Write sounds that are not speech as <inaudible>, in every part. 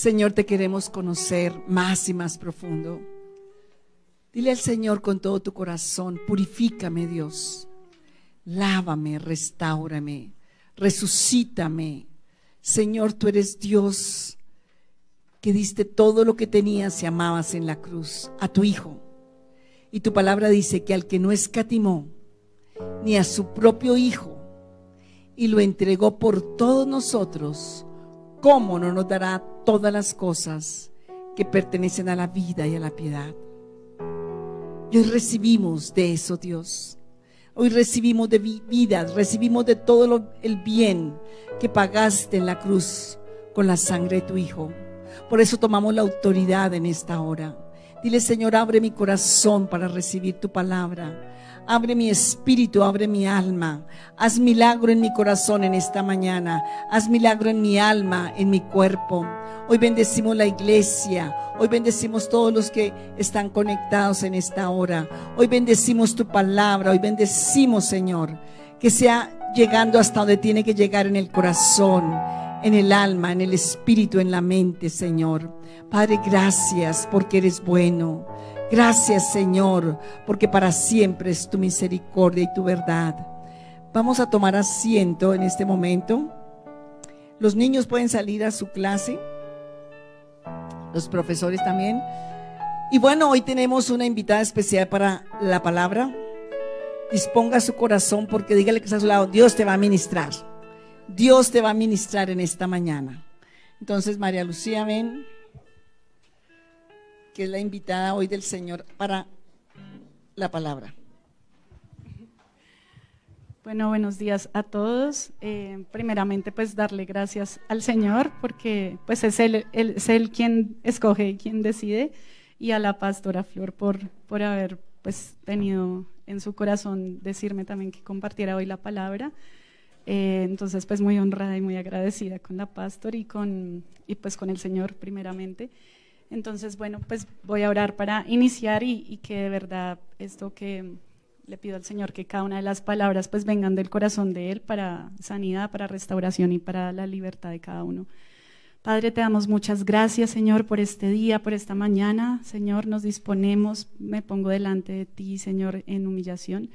Señor, te queremos conocer más y más profundo. Dile al Señor con todo tu corazón, purifícame Dios, lávame, restaurame, resucítame. Señor, tú eres Dios que diste todo lo que tenías y amabas en la cruz a tu Hijo. Y tu palabra dice que al que no escatimó ni a su propio Hijo y lo entregó por todos nosotros, ¿cómo no nos dará todas las cosas que pertenecen a la vida y a la piedad? Y hoy recibimos de eso, Dios. Hoy recibimos de vida, recibimos de todo el bien que pagaste en la cruz con la sangre de tu Hijo. Por eso tomamos la autoridad en esta hora. Dile, Señor, abre mi corazón para recibir tu palabra. Abre mi espíritu, abre mi alma. Haz milagro en mi corazón en esta mañana. Haz milagro en mi alma, en mi cuerpo. Hoy bendecimos la iglesia. Hoy bendecimos todos los que están conectados en esta hora. Hoy bendecimos tu palabra. Hoy bendecimos, Señor, que sea llegando hasta donde tiene que llegar en el corazón, en el alma, en el espíritu, en la mente, Señor. Padre, gracias porque eres bueno. Gracias Señor, porque para siempre es tu misericordia y tu verdad. Vamos a tomar asiento en este momento. Los niños pueden salir a su clase, los profesores también. Y bueno, hoy tenemos una invitada especial para la palabra. Disponga su corazón porque dígale que está a su lado, Dios te va a ministrar. Dios te va a ministrar en esta mañana. Entonces, María Lucía, ven que es la invitada hoy del Señor para la palabra. Bueno, buenos días a todos. Eh, primeramente, pues darle gracias al Señor porque pues es él, quien escoge y quien decide y a la pastora Flor por, por haber pues tenido en su corazón decirme también que compartiera hoy la palabra. Eh, entonces, pues muy honrada y muy agradecida con la pastor y con y pues con el Señor primeramente. Entonces, bueno, pues voy a orar para iniciar y, que de verdad esto que le pido al Señor, que cada una de las palabras pues vengan del corazón de Él para sanidad, para restauración y para la libertad de cada uno. Padre, te damos muchas gracias, Señor, por este día, por esta mañana. Señor, nos disponemos, me pongo delante de ti, Señor, en humillación,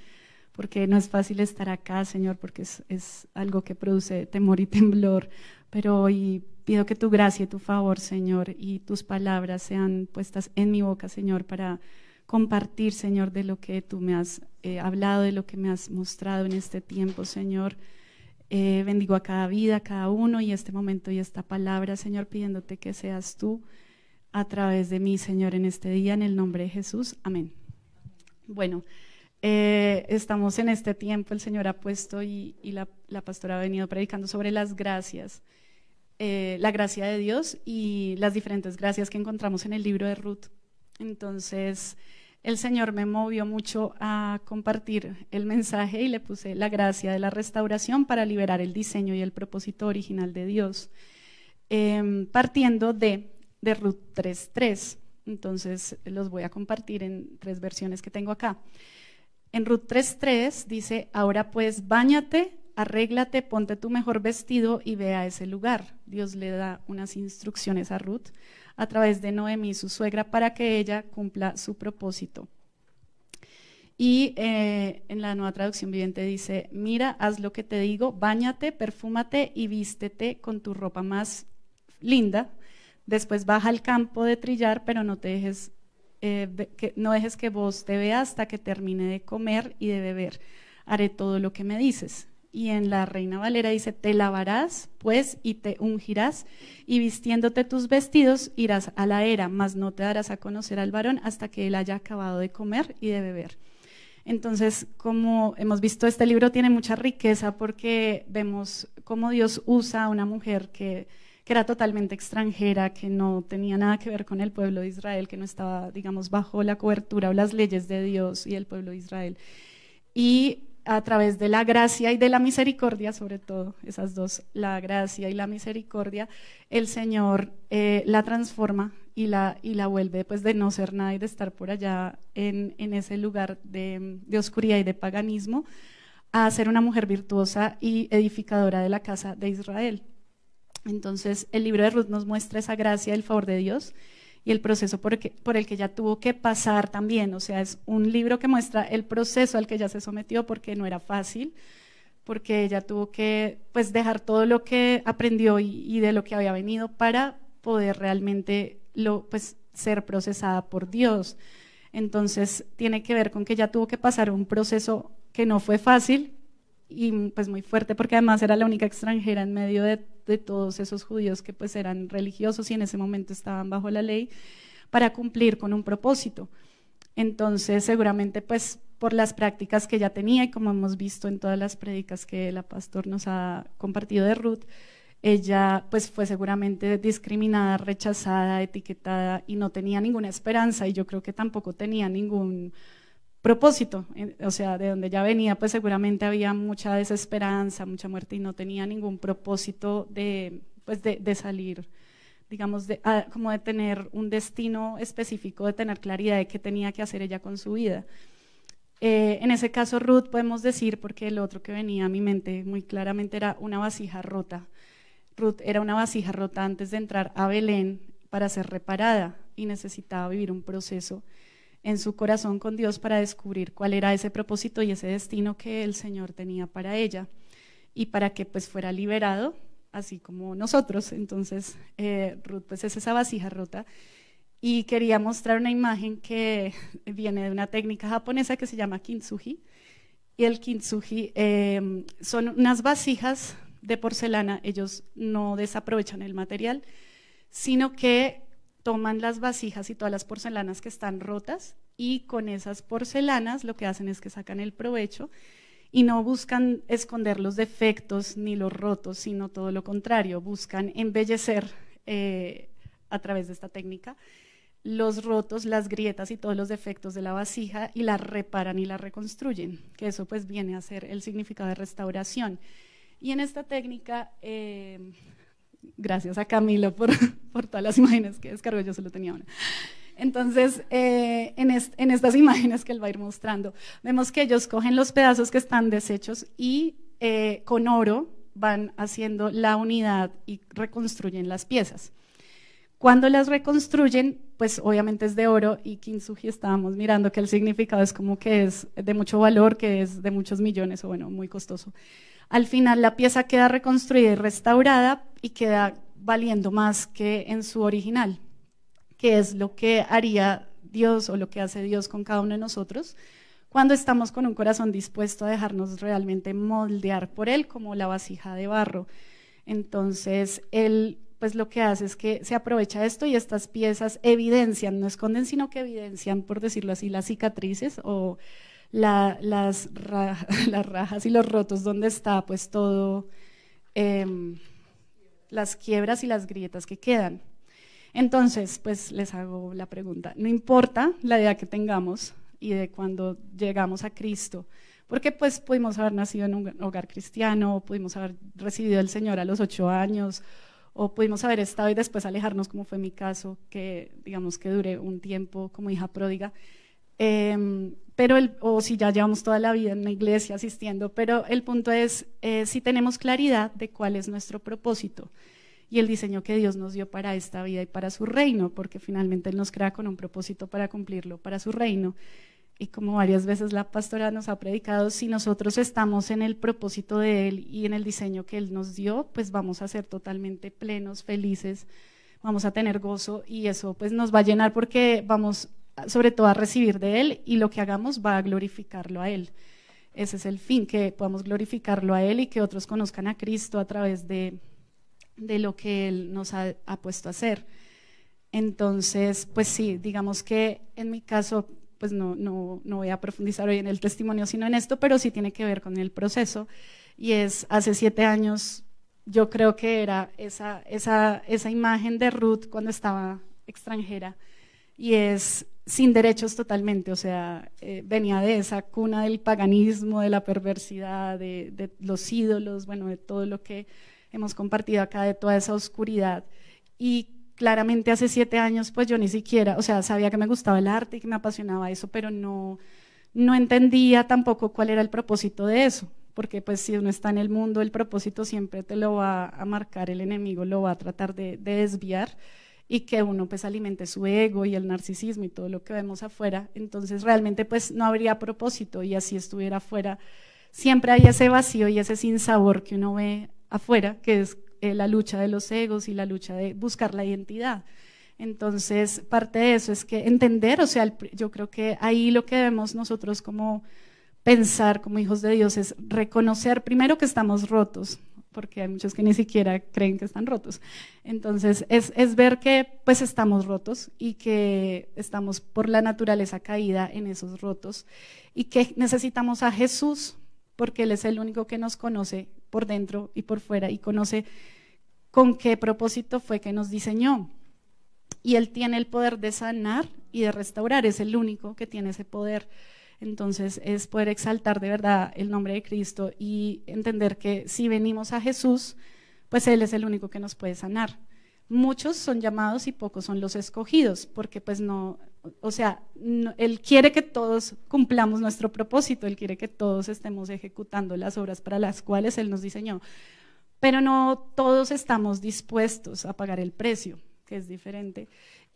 porque no es fácil estar acá, Señor, porque es, es algo que produce temor y <laughs> temblor, pero hoy Pido que tu gracia y tu favor, Señor, y tus palabras sean puestas en mi boca, Señor, para compartir, Señor, de lo que tú me has eh, hablado, de lo que me has mostrado en este tiempo, Señor. Eh, bendigo a cada vida, a cada uno y este momento y esta palabra, Señor, pidiéndote que seas tú a través de mí, Señor, en este día, en el nombre de Jesús. Amén. Bueno, eh, estamos en este tiempo, el Señor ha puesto y, la, la pastora ha venido predicando sobre las gracias. Eh, la gracia de Dios y las diferentes gracias que encontramos en el libro de Ruth. Entonces, el Señor me movió mucho a compartir el mensaje y le puse la gracia de la restauración para liberar el diseño y el propósito original de Dios, em, partiendo de, de Ruth 3.3. Entonces, los voy a compartir en tres versiones que tengo acá. En Ruth 3.3 dice, ahora pues, bañate arréglate, ponte tu mejor vestido y ve a ese lugar. Dios le da unas instrucciones a Ruth a través de Noemí, su suegra, para que ella cumpla su propósito. Y eh, en la nueva traducción viviente dice, mira, haz lo que te digo, bañate, perfúmate y vístete con tu ropa más linda. Después baja al campo de trillar, pero no te dejes, eh, que, no dejes que vos te veas hasta que termine de comer y de beber. Haré todo lo que me dices y en la Reina Valera dice, te lavarás pues y te ungirás y vistiéndote tus vestidos irás a la era, mas no te darás a conocer al varón hasta que él haya acabado de comer y de beber. Entonces, como hemos visto, este libro tiene mucha riqueza porque vemos cómo Dios usa a una mujer que, que era totalmente extranjera, que no tenía nada que ver con el pueblo de Israel, que no estaba, digamos, bajo la cobertura o las leyes de Dios y el pueblo de Israel. Y a través de la gracia y de la misericordia, sobre todo esas dos, la gracia y la misericordia, el Señor eh, la transforma y la, y la vuelve pues de no ser nada y de estar por allá en, en ese lugar de, de, oscuridad y de paganismo, a ser una mujer virtuosa y edificadora de la casa de Israel. Entonces, el libro de Ruth nos muestra esa gracia, el favor de Dios y el proceso por el, que, por el que ella tuvo que pasar también. O sea, es un libro que muestra el proceso al que ella se sometió porque no era fácil, porque ella tuvo que pues, dejar todo lo que aprendió y, de lo que había venido para poder realmente pues, ser procesada por Dios. Entonces, tiene que ver con que ella tuvo que pasar un proceso que no fue fácil y pues muy fuerte porque además era la única extranjera en medio de de todos esos judíos que pues eran religiosos y en ese momento estaban bajo la ley para cumplir con un propósito. Entonces, seguramente pues por las prácticas que ya tenía y como hemos visto en todas las prédicas que la pastor nos ha compartido de Ruth, ella pues fue seguramente discriminada, rechazada, etiquetada y no tenía ninguna esperanza y yo creo que tampoco tenía ningún propósito, o sea, de donde ya venía, pues seguramente había mucha desesperanza, mucha muerte y no tenía ningún propósito de, pues de, salir, digamos, de, ah, como de tener un destino específico, de tener claridad de qué tenía que hacer ella con su vida. Eh, en ese caso, Ruth podemos decir, porque el otro que venía a mi mente muy claramente era una vasija rota. Ruth era una vasija rota antes de entrar a Belén para ser reparada y necesitaba vivir un proceso en su corazón con Dios para descubrir cuál era ese propósito y ese destino que el Señor tenía para ella y para que pues fuera liberado, así como nosotros. Entonces, eh, Ruth pues es esa vasija rota y quería mostrar una imagen que viene de una técnica japonesa que se llama kintsugi. Y el kintsugi eh, son unas vasijas de porcelana, ellos no desaprovechan el material, sino que toman las vasijas y todas las porcelanas que están rotas y con esas porcelanas lo que hacen es que sacan el provecho y no buscan esconder los defectos ni los rotos, sino todo lo contrario, buscan embellecer eh, a través de esta técnica los rotos, las grietas y todos los defectos de la vasija y la reparan y la reconstruyen, que eso pues viene a ser el significado de restauración. Y en esta técnica eh, Gracias a Camilo por, <laughs> por todas las imágenes que descargó, yo solo tenía una. Entonces, eh, en, en, estas <laughs> imágenes que él va a ir mostrando, vemos que ellos cogen los pedazos que están deshechos y eh, con oro van haciendo la unidad y reconstruyen las piezas. Cuando las reconstruyen, pues obviamente es de oro y Kintsugi estábamos mirando que el significado es como que es de mucho valor, que es de muchos millones o bueno, muy costoso. Al final la pieza queda reconstruida y restaurada y queda valiendo más que en su original, que es lo que haría Dios o lo que hace Dios con cada uno de nosotros cuando estamos con un corazón dispuesto a dejarnos realmente moldear por Él como la vasija de barro. Entonces, Él pues lo que hace es que se aprovecha esto y estas piezas evidencian, no esconden, sino que evidencian, por decirlo así, las cicatrices o las, <laughs> las, rajas y los rotos donde está pues todo, em, las quiebras y las grietas que quedan. Entonces, pues les hago la pregunta, no importa la edad que tengamos y de cuando llegamos a Cristo, porque pues pudimos haber nacido en un hogar cristiano, pudimos haber recibido al Señor a los ocho años, o pudimos haber estado y después alejarnos, como fue mi caso, que digamos que duré un tiempo como hija pródiga. Eh, pero el, o si ya llevamos toda la vida en la iglesia asistiendo, pero el punto es eh, si tenemos claridad de cuál es nuestro propósito y el diseño que Dios nos dio para esta vida y para su reino, porque finalmente Él nos crea con un propósito para cumplirlo, para su reino. Y como varias veces la pastora nos ha predicado, si nosotros estamos en el propósito de Él y en el diseño que Él nos dio, pues vamos a ser totalmente plenos, felices, vamos a tener gozo y eso pues nos va a llenar porque vamos sobre todo a recibir de Él y lo que hagamos va a glorificarlo a Él. Ese es el fin, que podamos glorificarlo a Él y que otros conozcan a Cristo a través de, de lo que Él nos ha, puesto a hacer. Entonces, pues sí, digamos que en mi caso, pues no, no, no voy a profundizar hoy en el testimonio, sino en esto, pero sí tiene que ver con el proceso. Y es hace siete años, yo creo que era esa, esa, esa imagen de Ruth cuando estaba extranjera y es sin derechos totalmente, o sea, eh, venía de esa cuna del paganismo, de la perversidad, de, los ídolos, bueno, de todo lo que hemos compartido acá, de toda esa oscuridad. Y claramente hace siete años, pues yo ni siquiera, o sea, sabía que me gustaba el arte y que me apasionaba eso, pero no, no entendía tampoco cuál era el propósito de eso, porque pues si uno está en el mundo, el propósito siempre te lo va a marcar el enemigo, lo va a tratar de, desviar y que uno pues alimente su ego y el narcisismo y todo lo que vemos afuera, entonces realmente pues no habría propósito y así estuviera afuera, siempre hay ese vacío y ese sinsabor que uno ve afuera, que es eh, la lucha de los egos y la lucha de buscar la identidad. Entonces, parte de eso es que entender, o sea, yo creo que ahí lo que debemos nosotros como pensar como hijos de Dios es reconocer primero que estamos rotos, porque hay muchos que ni siquiera creen que están rotos. Entonces, es, ver que pues estamos rotos y que estamos por la naturaleza caída en esos rotos y que necesitamos a Jesús porque Él es el único que nos conoce por dentro y por fuera y conoce con qué propósito fue que nos diseñó. Y Él tiene el poder de sanar y de restaurar, es el único que tiene ese poder. Entonces es poder exaltar de verdad el nombre de Cristo y entender que si venimos a Jesús, pues Él es el único que nos puede sanar. Muchos son llamados y pocos son los escogidos, porque pues no, o sea, Él quiere que todos cumplamos nuestro propósito, Él quiere que todos estemos ejecutando las obras para las cuales Él nos diseñó pero no todos estamos dispuestos a pagar el precio, que es diferente.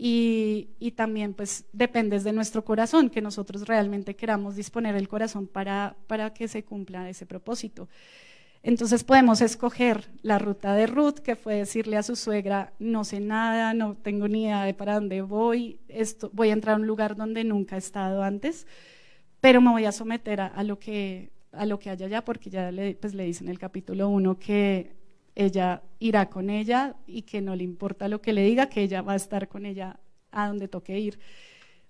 Y, también pues depende de nuestro corazón, que nosotros realmente queramos disponer el corazón para, para que se cumpla ese propósito. Entonces podemos escoger la ruta de Ruth, que fue decirle a su suegra, no sé nada, no tengo ni idea de para dónde voy, esto, voy a entrar a un lugar donde nunca he estado antes, pero me voy a someter a, lo, que, a lo que haya allá, porque ya le, pues, le dice en el capítulo 1 que ella irá con ella y que no le importa lo que le diga, que ella va a estar con ella a donde toque ir.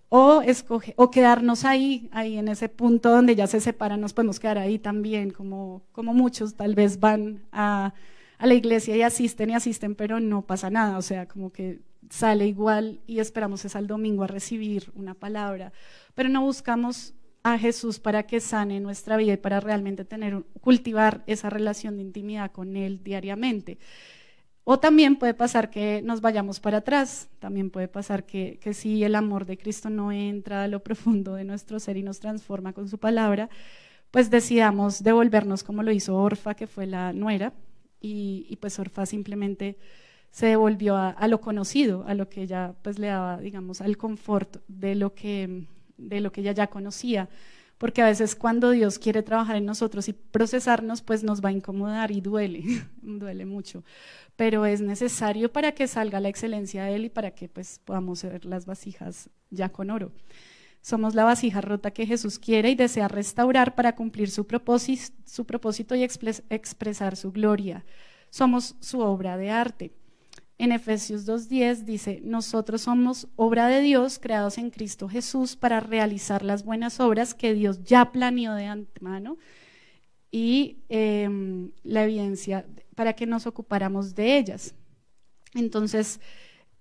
O, escoge, o quedarnos ahí, ahí en ese punto donde ya se separan, nos podemos quedar ahí también, como, como muchos tal vez van a, a la iglesia y asisten y asisten, pero no pasa nada, o sea, como que sale igual y esperamos es al domingo a recibir una palabra, pero no buscamos a Jesús para que sane nuestra vida y para realmente tener, cultivar esa relación de intimidad con Él diariamente. O también puede pasar que nos vayamos para atrás, también puede pasar que, que si el amor de Cristo no entra a lo profundo de nuestro ser y nos transforma con su palabra, pues decidamos devolvernos como lo hizo Orfa, que fue la nuera, y, pues Orfa simplemente se devolvió a, a, lo conocido, a lo que ella pues le daba, digamos, al confort de lo que de lo que ella ya conocía, porque a veces cuando Dios quiere trabajar en nosotros y procesarnos, pues nos va a incomodar y duele, <laughs> duele mucho, pero es necesario para que salga la excelencia de Él y para que pues podamos ser las vasijas ya con oro. Somos la vasija rota que Jesús quiere y desea restaurar para cumplir su propósito, su propósito y expresar su gloria. Somos su obra de arte en Efesios 2.10 dice, nosotros somos obra de Dios creados en Cristo Jesús para realizar las buenas obras que Dios ya planeó de antemano y em, la evidencia para que nos ocupáramos de ellas. Entonces,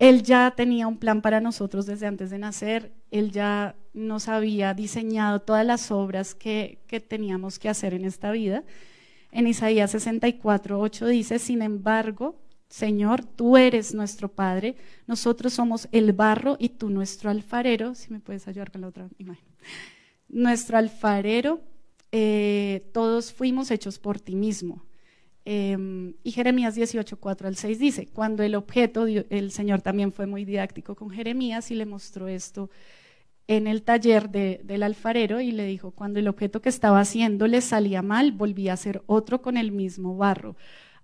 Él ya tenía un plan para nosotros desde antes de nacer, Él ya nos había diseñado todas las obras que, que teníamos que hacer en esta vida. En Isaías 64.8 dice, sin embargo, Señor, tú eres nuestro Padre, nosotros somos el barro y tú nuestro alfarero. Si me puedes ayudar con la otra imagen. Nuestro alfarero, eh, todos fuimos hechos por ti mismo. Em, y Jeremías 18, 4 al 6 dice, cuando el objeto, el Señor también fue muy didáctico con Jeremías y le mostró esto en el taller del alfarero y le dijo, cuando el objeto que estaba haciendo le salía mal, volvía a hacer otro con el mismo barro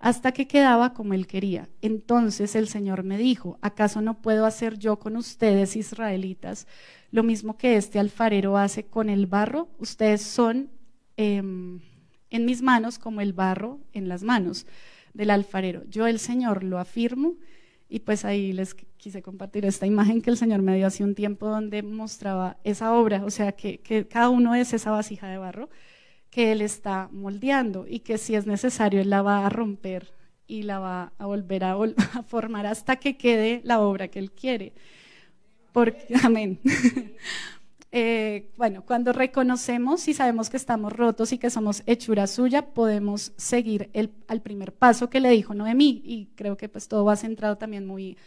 hasta que quedaba como él quería. Entonces el Señor me dijo, ¿acaso no puedo hacer yo con ustedes, israelitas, lo mismo que este alfarero hace con el barro? Ustedes son em, en mis manos como el barro en las manos del alfarero. Yo el Señor lo afirmo. Y pues ahí les quise compartir esta imagen que el Señor me dio hace un tiempo donde mostraba esa obra, o sea, que cada uno es esa vasija de barro que Él está moldeando y que si es necesario Él la va a romper y la va a volver a, <laughs> formar hasta que quede la obra que Él quiere. Porque, <laughs> amén. <laughs> Eh, bueno, cuando reconocemos y sabemos que estamos rotos y que somos hechura suya, podemos seguir el, al primer paso que le dijo Noemí. Y creo que pues todo va centrado también muy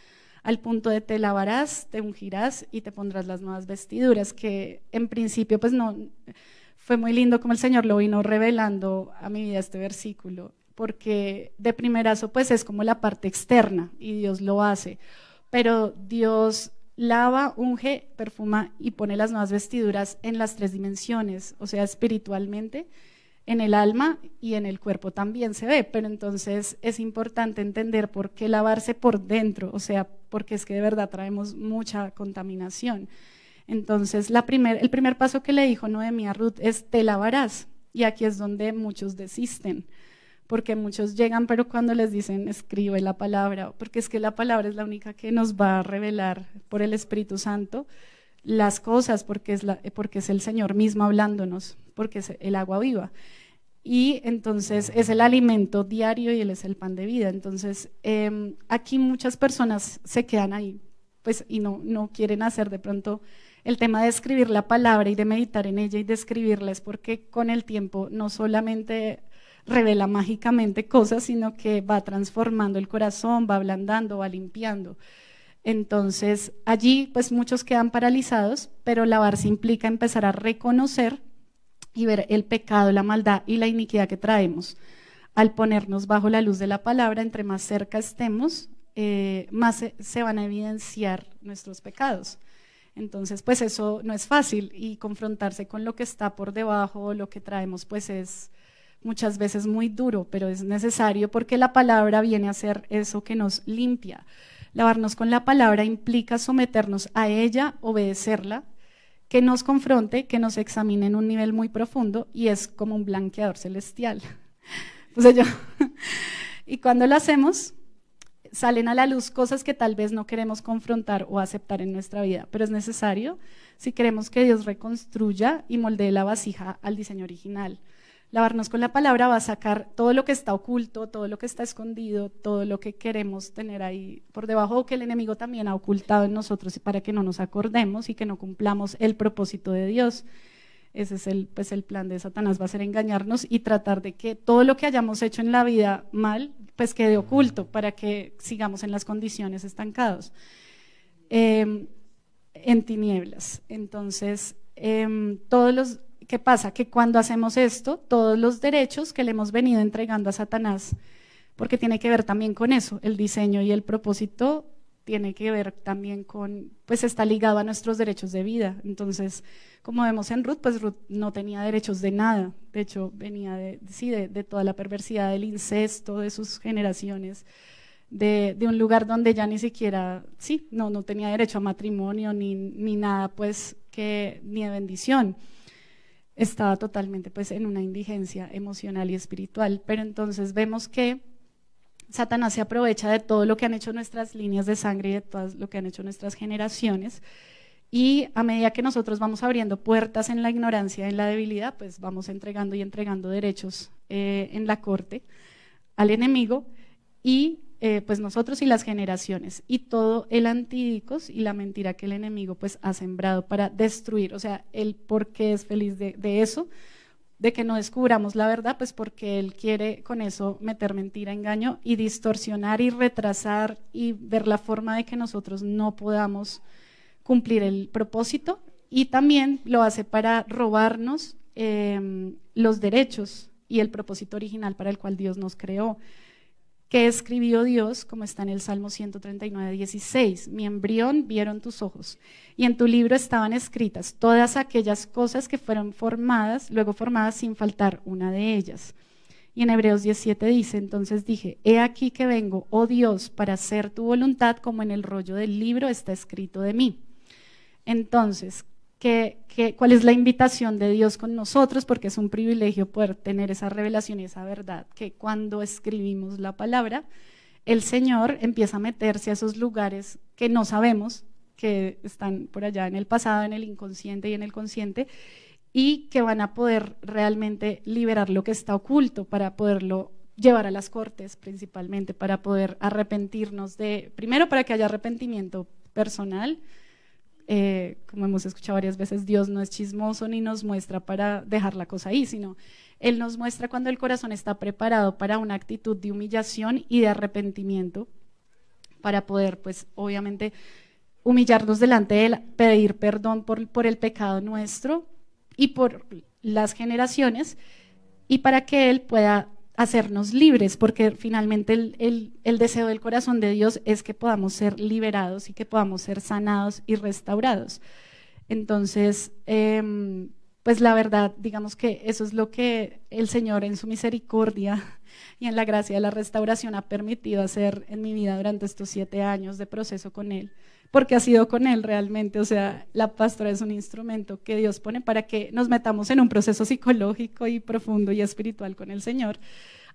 al punto de te lavarás, te ungirás y te pondrás las nuevas vestiduras, que en principio pues no fue muy lindo como el Señor lo vino revelando a mi vida este versículo, porque de primerazo pues es como la parte externa y Dios lo hace, pero Dios lava, unge, perfuma y pone las nuevas vestiduras en las tres dimensiones, o sea, espiritualmente, en el alma y en el cuerpo también se ve, pero entonces es importante entender por qué lavarse por dentro, o sea, porque es que de verdad traemos mucha contaminación. Entonces, el primer paso que le dijo Noemí a Ruth es, te lavarás. Y aquí es donde muchos desisten, porque muchos llegan, pero cuando les dicen, escribe la palabra, porque es que la palabra es la única que nos va a revelar por el Espíritu Santo las cosas, porque es, la, porque es el Señor mismo hablándonos, porque es el agua viva. Y entonces es el alimento diario y Él es el pan de vida. Entonces, em, aquí muchas personas se quedan ahí, pues, y no, no quieren hacer de pronto el tema de escribir la palabra y de meditar en ella y de escribirla es porque con el tiempo no solamente revela mágicamente cosas, sino que va transformando el corazón, va ablandando, va limpiando. Entonces, allí pues muchos quedan paralizados, pero lavarse implica empezar a reconocer y ver el pecado, la maldad y la iniquidad que traemos. Al ponernos bajo la luz de la palabra, entre más cerca estemos, eh, más se van a evidenciar nuestros pecados. Entonces, pues eso no es fácil y confrontarse con lo que está por debajo, lo que traemos, pues es muchas veces muy duro, pero es necesario porque la palabra viene a ser eso que nos limpia. Lavarnos con la palabra implica someternos a ella, obedecerla, que nos confronte, que nos examine en un nivel muy profundo y es como un blanqueador celestial. <laughs> Pues yo, <laughs> y cuando lo hacemos, salen a la luz cosas que tal vez no queremos confrontar o aceptar en nuestra vida, pero es necesario si queremos que Dios reconstruya y moldee la vasija al diseño original. Lavarnos con la palabra va a sacar todo lo que está oculto, todo lo que está escondido, todo lo que queremos tener ahí por debajo o que el enemigo también ha ocultado en nosotros para que no nos acordemos y que no cumplamos el propósito de Dios. Ese es el, pues el plan de Satanás, va a ser engañarnos y tratar de que todo lo que hayamos hecho en la vida mal, pues quede oculto para que sigamos en las condiciones estancados, em, en tinieblas. Entonces, em, todos los, ¿qué pasa? Que cuando hacemos esto, todos los derechos que le hemos venido entregando a Satanás, porque tiene que ver también con eso, el diseño y el propósito tiene que ver también con, pues está ligado a nuestros derechos de vida. Entonces, como vemos en Ruth, pues Ruth no tenía derechos de nada. De hecho, venía de, sí, de, toda la perversidad del incesto de sus generaciones, de, un lugar donde ya ni siquiera, sí, no, no tenía derecho a matrimonio ni, ni nada, pues, que, ni de bendición. Estaba totalmente, pues, en una indigencia emocional y espiritual. Pero entonces vemos que Satanás se aprovecha de todo lo que han hecho nuestras líneas de sangre y de todo lo que han hecho nuestras generaciones. Y a medida que nosotros vamos abriendo puertas en la ignorancia, en la debilidad, pues vamos entregando y entregando derechos eh, en la corte al enemigo y eh, pues nosotros y las generaciones y todo el antídicos y la mentira que el enemigo pues ha sembrado para destruir. O sea, el por qué es feliz de eso de que no descubramos la verdad, pues porque él quiere con eso meter mentira, engaño y distorsionar y retrasar y ver la forma de que nosotros no podamos cumplir el propósito. Y también lo hace para robarnos em, los derechos y el propósito original para el cual Dios nos creó que escribió Dios, como está en el Salmo 139, 16. Mi embrión vieron tus ojos, y en tu libro estaban escritas todas aquellas cosas que fueron formadas, luego formadas sin faltar una de ellas. Y en Hebreos 17 dice, entonces dije, he aquí que vengo, oh Dios, para hacer tu voluntad como en el rollo del libro está escrito de mí. Entonces, cuál es la invitación de Dios con nosotros, porque es un privilegio poder tener esa revelación y esa verdad, que cuando escribimos la palabra, el Señor empieza a meterse a esos lugares que no sabemos, que están por allá en el pasado, en el inconsciente y en el consciente, y que van a poder realmente liberar lo que está oculto para poderlo llevar a las cortes principalmente, para poder arrepentirnos de, primero para que haya arrepentimiento personal, eh, como hemos escuchado varias veces, Dios no es chismoso ni nos muestra para dejar la cosa ahí, sino Él nos muestra cuando el corazón está preparado para una actitud de humillación y de arrepentimiento, para poder, pues, obviamente, humillarnos delante de Él, pedir perdón por, por el pecado nuestro y por las generaciones y para que Él pueda hacernos libres, porque finalmente el, deseo del corazón de Dios es que podamos ser liberados y que podamos ser sanados y restaurados. Entonces, em, pues la verdad, digamos que eso es lo que el Señor en su misericordia y en la gracia de la restauración ha permitido hacer en mi vida durante estos siete años de proceso con Él porque ha sido con Él realmente. O sea, la pastora es un instrumento que Dios pone para que nos metamos en un proceso psicológico y profundo y espiritual con el Señor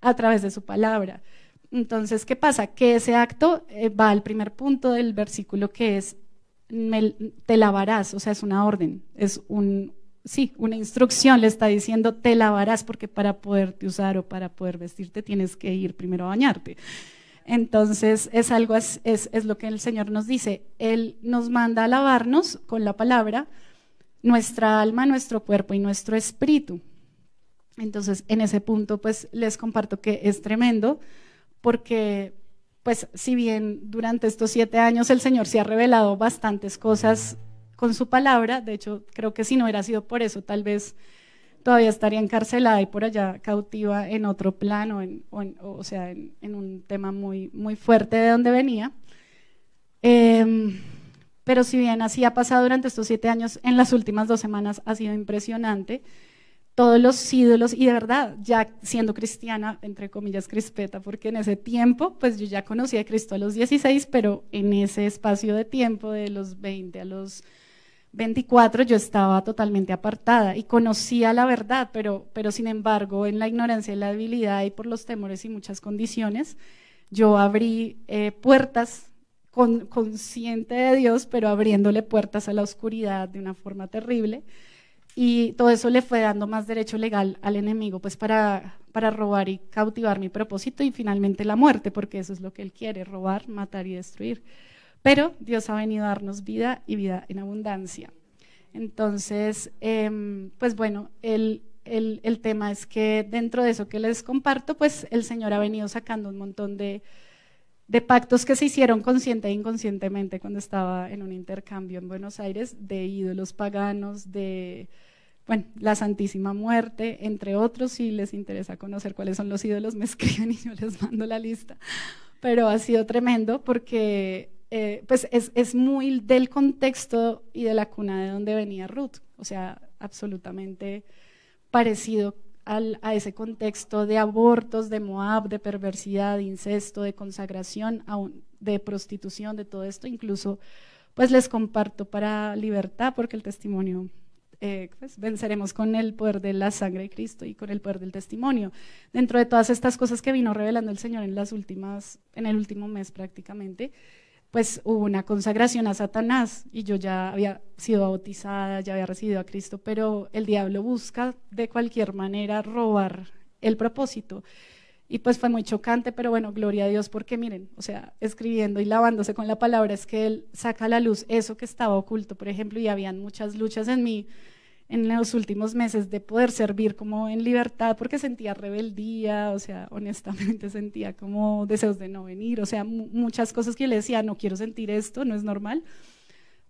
a través de su palabra. Entonces, ¿qué pasa? Que ese acto eh, va al primer punto del versículo que es, te lavarás, o sea, es una orden, es un, sí, una instrucción, le está diciendo, te lavarás, porque para poderte usar o para poder vestirte tienes que ir primero a bañarte. Entonces es algo, es, es, lo que el Señor nos dice. Él nos manda a lavarnos con la palabra nuestra alma, nuestro cuerpo y nuestro espíritu. Entonces en ese punto pues les comparto que es tremendo porque pues si bien durante estos siete años el Señor se ha revelado bastantes cosas con su palabra, de hecho creo que si no hubiera sido por eso tal vez todavía estaría encarcelada y por allá cautiva en otro plano, en, o, sea, en, un tema muy, muy fuerte de donde venía. Em, pero si bien así ha pasado durante estos siete años, en las últimas dos semanas ha sido impresionante. Todos los ídolos, y de verdad, ya siendo cristiana, entre comillas, crispeta, porque en ese tiempo, pues yo ya conocía a Cristo a los 16, pero en ese espacio de tiempo, de los 20 a los 24 yo estaba totalmente apartada y conocía la verdad, pero, pero sin embargo en la ignorancia y la debilidad y por los temores y muchas condiciones, yo abrí eh, puertas con, consciente de Dios, pero abriéndole puertas a la oscuridad de una forma terrible. Y todo eso le fue dando más derecho legal al enemigo, pues para, para robar y cautivar mi propósito y finalmente la muerte, porque eso es lo que él quiere, robar, matar y destruir. Pero Dios ha venido a darnos vida y vida en abundancia. Entonces, em, pues bueno, el, tema es que dentro de eso que les comparto, pues el Señor ha venido sacando un montón de, pactos que se hicieron consciente e inconscientemente cuando estaba en un intercambio en Buenos Aires, de ídolos paganos, de bueno, la Santísima Muerte, entre otros, si les interesa conocer cuáles son los ídolos, me <laughs> escriben y yo les mando la lista. Pero ha sido tremendo porque eh, pues es, muy del contexto y de la cuna de donde venía Ruth, o sea, absolutamente parecido a ese contexto de abortos, de Moab, de perversidad, de incesto, de consagración, de prostitución, de todo esto, incluso pues les comparto para libertad, porque el testimonio, eh, pues venceremos con el poder de la sangre de Cristo y con el poder del testimonio. Dentro de todas estas cosas que vino revelando el Señor en las últimas, en el último mes prácticamente, pues hubo una consagración a Satanás y yo ya había sido bautizada, ya había recibido a Cristo, pero el diablo busca de cualquier manera robar el propósito. Y pues fue muy chocante, pero bueno, gloria a Dios, porque miren, o sea, escribiendo y lavándose con la palabra es que Él saca a la luz eso que estaba oculto, por ejemplo, y habían muchas luchas en mí en los últimos meses de poder servir como en libertad, porque sentía rebeldía, o sea, honestamente <laughs> sentía como deseos de no venir, o sea, muchas cosas que yo le decía, no quiero sentir esto, no es normal.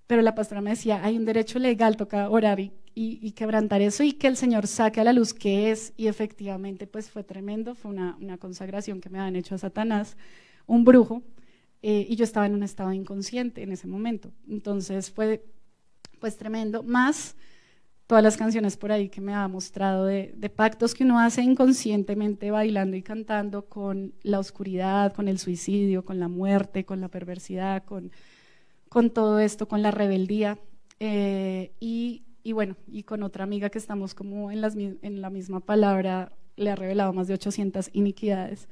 Pero la pastora me decía, hay un derecho legal, toca orar y, y, quebrantar eso y que el Señor saque a la luz qué es. Y efectivamente, pues fue tremendo, fue una, una consagración que me habían hecho a Satanás, un brujo, eh, y yo estaba en un estado inconsciente en ese momento. Entonces fue pues tremendo, más todas las canciones por ahí que me ha mostrado de, pactos que uno hace inconscientemente bailando y cantando con la oscuridad, con el suicidio, con la muerte, con la perversidad, con, con todo esto, con la rebeldía. Eh, y, y, bueno, y con otra amiga que estamos como en, las, en la misma palabra, le ha revelado más de 800 iniquidades.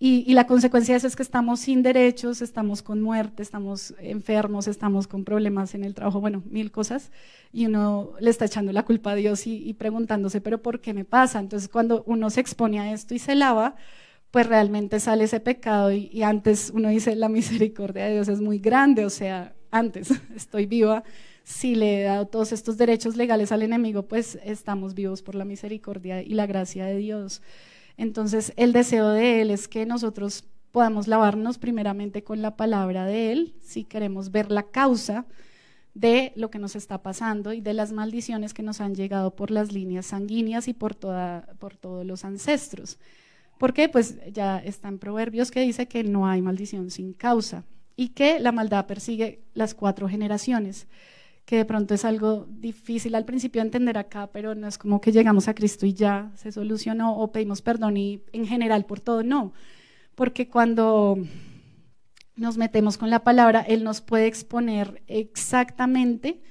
Y, la consecuencia de eso es que estamos sin derechos, estamos con muerte, estamos enfermos, estamos con problemas en el trabajo, bueno, mil cosas, y uno le está echando la culpa a Dios y, preguntándose, pero ¿por qué me pasa? Entonces, cuando uno se expone a esto y se lava, pues realmente sale ese pecado y, y antes uno dice, la misericordia de Dios es muy grande, o sea, antes <laughs> estoy viva, si le he dado todos estos derechos legales al enemigo, pues estamos vivos por la misericordia y la gracia de Dios. Entonces, el deseo de Él es que nosotros podamos lavarnos primeramente con la palabra de Él, si queremos ver la causa de lo que nos está pasando y de las maldiciones que nos han llegado por las líneas sanguíneas y por, toda, por todos los ancestros. ¿Por qué? Pues ya está Proverbios que dice que no hay maldición sin causa y que la maldad persigue las cuatro generaciones, que de pronto es algo difícil al principio de entender acá, pero no es como que llegamos a Cristo y ya se solucionó o pedimos perdón y en general por todo, no, porque cuando nos metemos con la palabra, Él nos puede exponer exactamente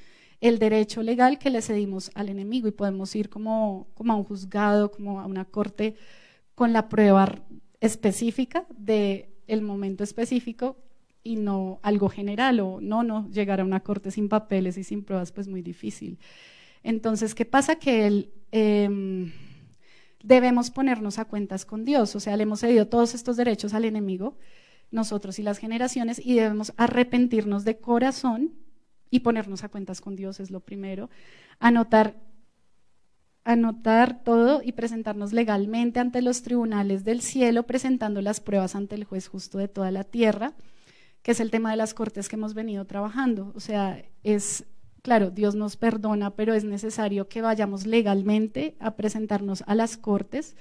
el derecho legal que le cedimos al enemigo y podemos ir como, como a un juzgado, como a una corte con la prueba específica del el momento específico y no algo general o no, no llegar a una corte sin papeles y sin pruebas, pues muy difícil. Entonces, ¿qué pasa? Que él, em, debemos ponernos a cuentas con Dios, o sea, le hemos cedido todos estos derechos al enemigo nosotros y las generaciones y debemos arrepentirnos de corazón y ponernos a cuentas con Dios es lo primero, anotar anotar todo y presentarnos legalmente ante los tribunales del cielo, presentando las pruebas ante el juez justo de toda la tierra, que es el tema de las cortes que hemos venido trabajando. O sea, es, claro, Dios nos perdona, pero es necesario que vayamos legalmente a presentarnos a las cortes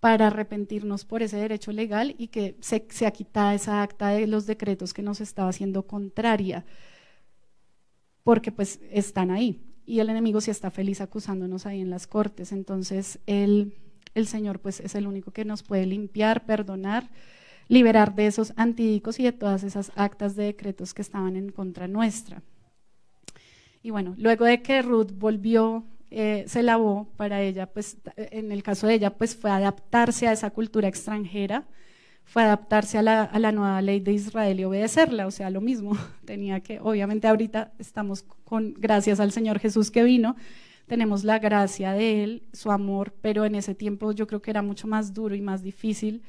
para arrepentirnos por ese derecho legal y que se, se quitada esa acta de los decretos que nos estaba haciendo contraria, porque pues están ahí y el enemigo sí está feliz acusándonos ahí en las cortes. Entonces el, el Señor pues es el único que nos puede limpiar, perdonar, liberar de esos antidicos y de todas esas actas de decretos que estaban en contra nuestra. Y bueno, luego de que Ruth volvió eh, se lavó para ella, pues en el caso de ella, pues fue adaptarse a esa cultura extranjera, fue adaptarse a la, a la, nueva ley de Israel y obedecerla, o sea, lo mismo, <laughs> tenía que, obviamente ahorita estamos con, gracias al Señor Jesús que vino, tenemos la gracia de Él, su amor, pero en ese tiempo yo creo que era mucho más duro y más difícil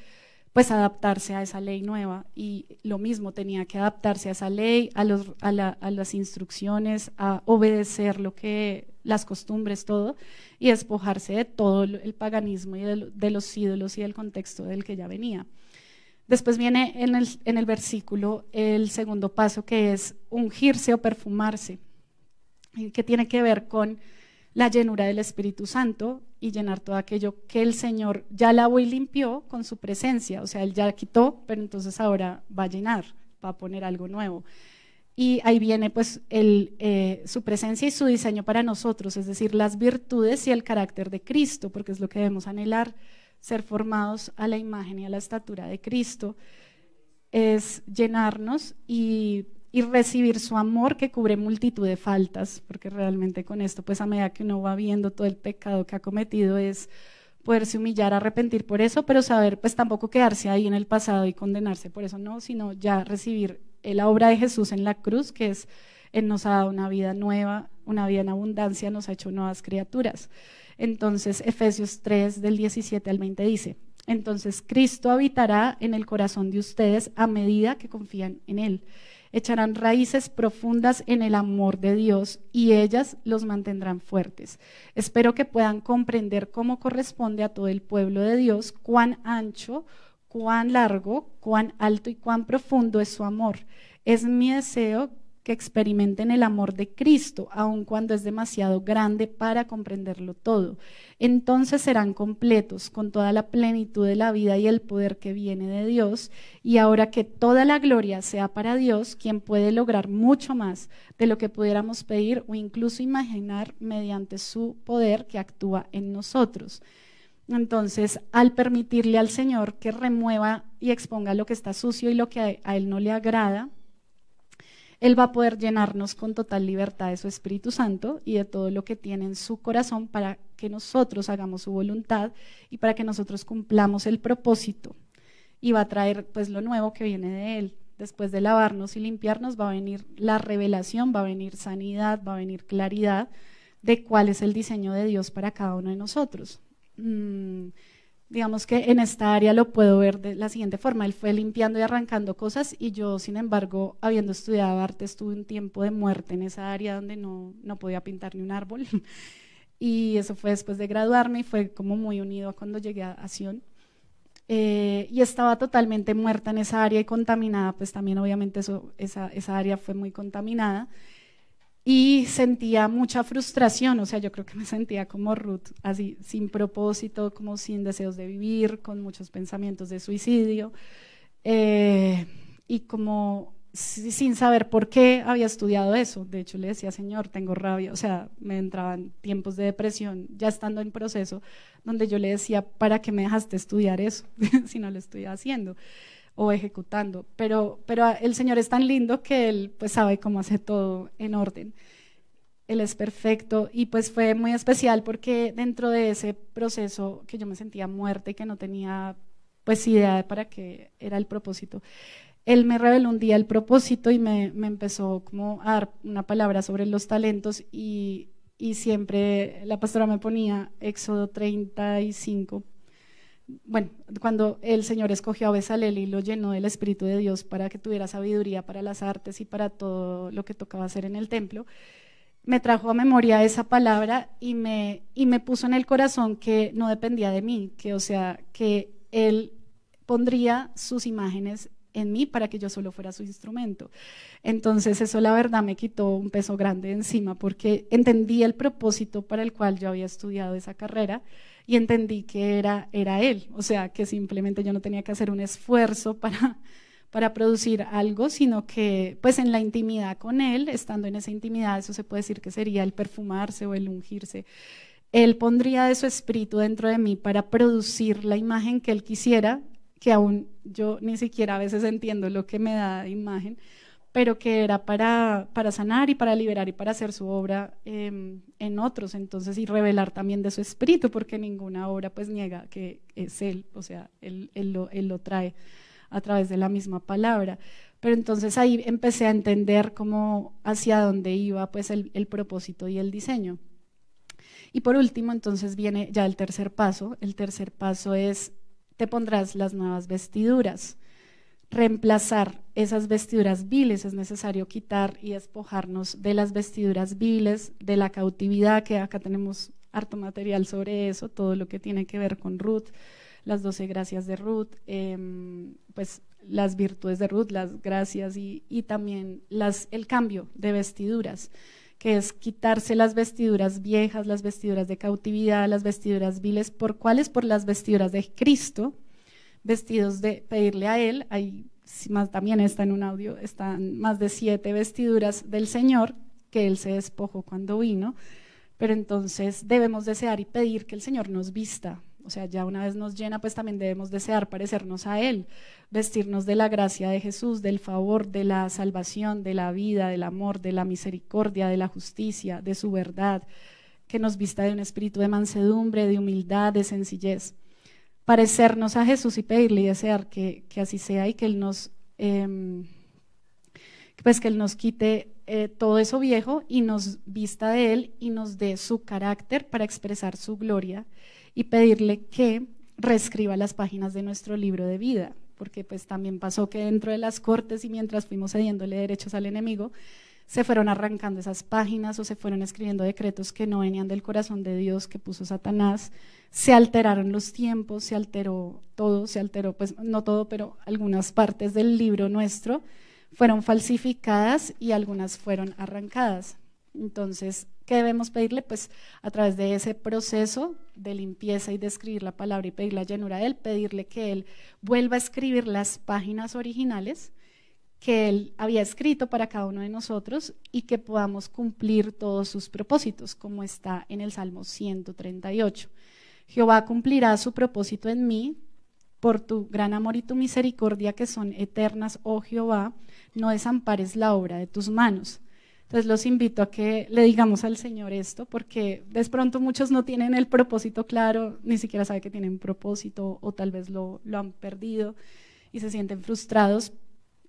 pues adaptarse a esa ley nueva y lo mismo tenía que adaptarse a esa ley, a, los, a, a las instrucciones, a obedecer lo que las costumbres, todo, y despojarse de todo el paganismo y de, los ídolos y del contexto del que ya venía. Después viene en el, en el versículo el segundo paso que es ungirse o perfumarse, que tiene que ver con la llenura del Espíritu Santo y llenar todo aquello que el Señor ya lavó y limpió con su presencia. O sea, Él ya quitó, pero entonces ahora va a llenar, va a poner algo nuevo. Y ahí viene pues el, eh, su presencia y su diseño para nosotros, es decir, las virtudes y el carácter de Cristo, porque es lo que debemos anhelar, ser formados a la imagen y a la estatura de Cristo, es llenarnos y y recibir su amor que cubre multitud de faltas, porque realmente con esto, pues a medida que uno va viendo todo el pecado que ha cometido, es poderse humillar, arrepentir por eso, pero saber, pues tampoco quedarse ahí en el pasado y condenarse por eso, no, sino ya recibir la obra de Jesús en la cruz, que es, Él nos ha dado una vida nueva, una vida en abundancia, nos ha hecho nuevas criaturas. Entonces, Efesios 3, del 17 al 20 dice, entonces Cristo habitará en el corazón de ustedes a medida que confían en Él echarán raíces profundas en el amor de Dios y ellas los mantendrán fuertes. Espero que puedan comprender cómo corresponde a todo el pueblo de Dios cuán ancho, cuán largo, cuán alto y cuán profundo es su amor. Es mi deseo que experimenten el amor de Cristo, aun cuando es demasiado grande para comprenderlo todo. Entonces serán completos con toda la plenitud de la vida y el poder que viene de Dios. Y ahora que toda la gloria sea para Dios, quien puede lograr mucho más de lo que pudiéramos pedir o incluso imaginar mediante su poder que actúa en nosotros. Entonces, al permitirle al Señor que remueva y exponga lo que está sucio y lo que a Él no le agrada, él va a poder llenarnos con total libertad de su Espíritu Santo y de todo lo que tiene en su corazón para que nosotros hagamos su voluntad y para que nosotros cumplamos el propósito. Y va a traer pues lo nuevo que viene de Él. Después de lavarnos y limpiarnos va a venir la revelación, va a venir sanidad, va a venir claridad de cuál es el diseño de Dios para cada uno de nosotros. Mm, Digamos que en esta área lo puedo ver de la siguiente forma. Él fue limpiando y arrancando cosas y yo, sin embargo, habiendo estudiado arte, estuve un tiempo de muerte en esa área donde no, no podía pintar ni un árbol. <laughs> y eso fue después de graduarme y fue como muy unido a cuando llegué a Sion. Eh, y estaba totalmente muerta en esa área y contaminada, pues también obviamente eso, esa, esa área fue muy contaminada. Y sentía mucha frustración, o sea, yo creo que me sentía como Ruth, así, sin propósito, como sin deseos de vivir, con muchos pensamientos de suicidio, eh, y como sin saber por qué había estudiado eso. De hecho, le decía, Señor, tengo rabia, o sea, me entraban tiempos de depresión, ya estando en proceso, donde yo le decía, ¿para qué me dejaste estudiar eso <laughs> si no lo estoy haciendo? O ejecutando. Pero, pero el Señor es tan lindo que Él pues sabe cómo hace todo en orden. Él es perfecto y pues fue muy especial porque dentro de ese proceso que yo me sentía muerta y que no tenía pues idea de para qué era el propósito, él me reveló un día el propósito y me, me empezó como a dar una palabra sobre los talentos y, y siempre la pastora me ponía Éxodo 35 bueno, cuando el Señor escogió a Besalel y lo llenó del Espíritu de Dios para que tuviera sabiduría para las artes y para todo lo que tocaba hacer en el templo, me trajo a memoria esa palabra y me, y me puso en el corazón que no dependía de mí, que o sea, que Él pondría sus imágenes en mí para que yo solo fuera su instrumento. Entonces eso la verdad me quitó un peso grande encima porque entendí el propósito para el cual yo había estudiado esa carrera y entendí que era, era él, o sea, que simplemente yo no tenía que hacer un esfuerzo para, para producir algo, sino que pues en la intimidad con él, estando en esa intimidad, eso se puede decir que sería el perfumarse o el ungirse. Él pondría de su espíritu dentro de mí para producir la imagen que él quisiera, que aún yo ni siquiera a veces entiendo lo que me da imagen, pero que era para, para sanar y para liberar y para hacer su obra em, en otros, entonces, y revelar también de su espíritu, porque ninguna obra pues niega que es Él, o sea, Él, él, lo, él lo trae a través de la misma palabra. Pero entonces ahí empecé a entender cómo hacia dónde iba pues el, el propósito y el diseño. Y por último, entonces viene ya el tercer paso. El tercer paso es, te pondrás las nuevas vestiduras. Reemplazar esas vestiduras viles, es necesario quitar y despojarnos de las vestiduras viles, de la cautividad, que acá tenemos harto material sobre eso, todo lo que tiene que ver con Ruth, las doce gracias de Ruth, em, pues las virtudes de Ruth, las gracias y, y también las, el cambio de vestiduras que es quitarse las vestiduras viejas, las vestiduras de cautividad, las vestiduras viles, ¿por cuáles? Por las vestiduras de Cristo, vestidos de pedirle a Él, hay más, también está en un audio, están más de siete vestiduras del Señor que Él se despojó cuando vino, pero entonces debemos desear y pedir que el Señor nos vista, o sea, ya una vez nos llena, pues también debemos desear parecernos a Él, vestirnos de la gracia de Jesús, del favor, de la salvación, de la vida, del amor, de la misericordia, de la justicia, de su verdad, que nos vista de un espíritu de mansedumbre, de humildad, de sencillez. Parecernos a Jesús y pedirle y desear que, así sea y que Él nos, em, pues que Él nos quite eh, todo eso viejo y nos vista de Él y nos dé su carácter para expresar su gloria y pedirle que reescriba las páginas de nuestro libro de vida, porque pues también pasó que dentro de las cortes y mientras fuimos cediéndole derechos al enemigo, se fueron arrancando esas páginas o se fueron escribiendo decretos que no venían del corazón de Dios que puso Satanás, se alteraron los tiempos, se alteró todo, se alteró, pues no todo, pero algunas partes del libro nuestro fueron falsificadas y algunas fueron arrancadas. Entonces, ¿qué debemos pedirle? Pues a través de ese proceso de limpieza y de escribir la palabra y pedir la llenura de él, pedirle que él vuelva a escribir las páginas originales que Él había escrito para cada uno de nosotros y que podamos cumplir todos sus propósitos, como está en el Salmo 138. Jehová cumplirá su propósito en mí por tu gran amor y tu misericordia que son eternas, oh Jehová, no desampares la obra de tus manos. Entonces los invito a que le digamos al Señor esto, porque de pronto muchos no tienen el propósito claro, ni siquiera saben que tienen un propósito o tal vez lo, lo han perdido y se sienten frustrados,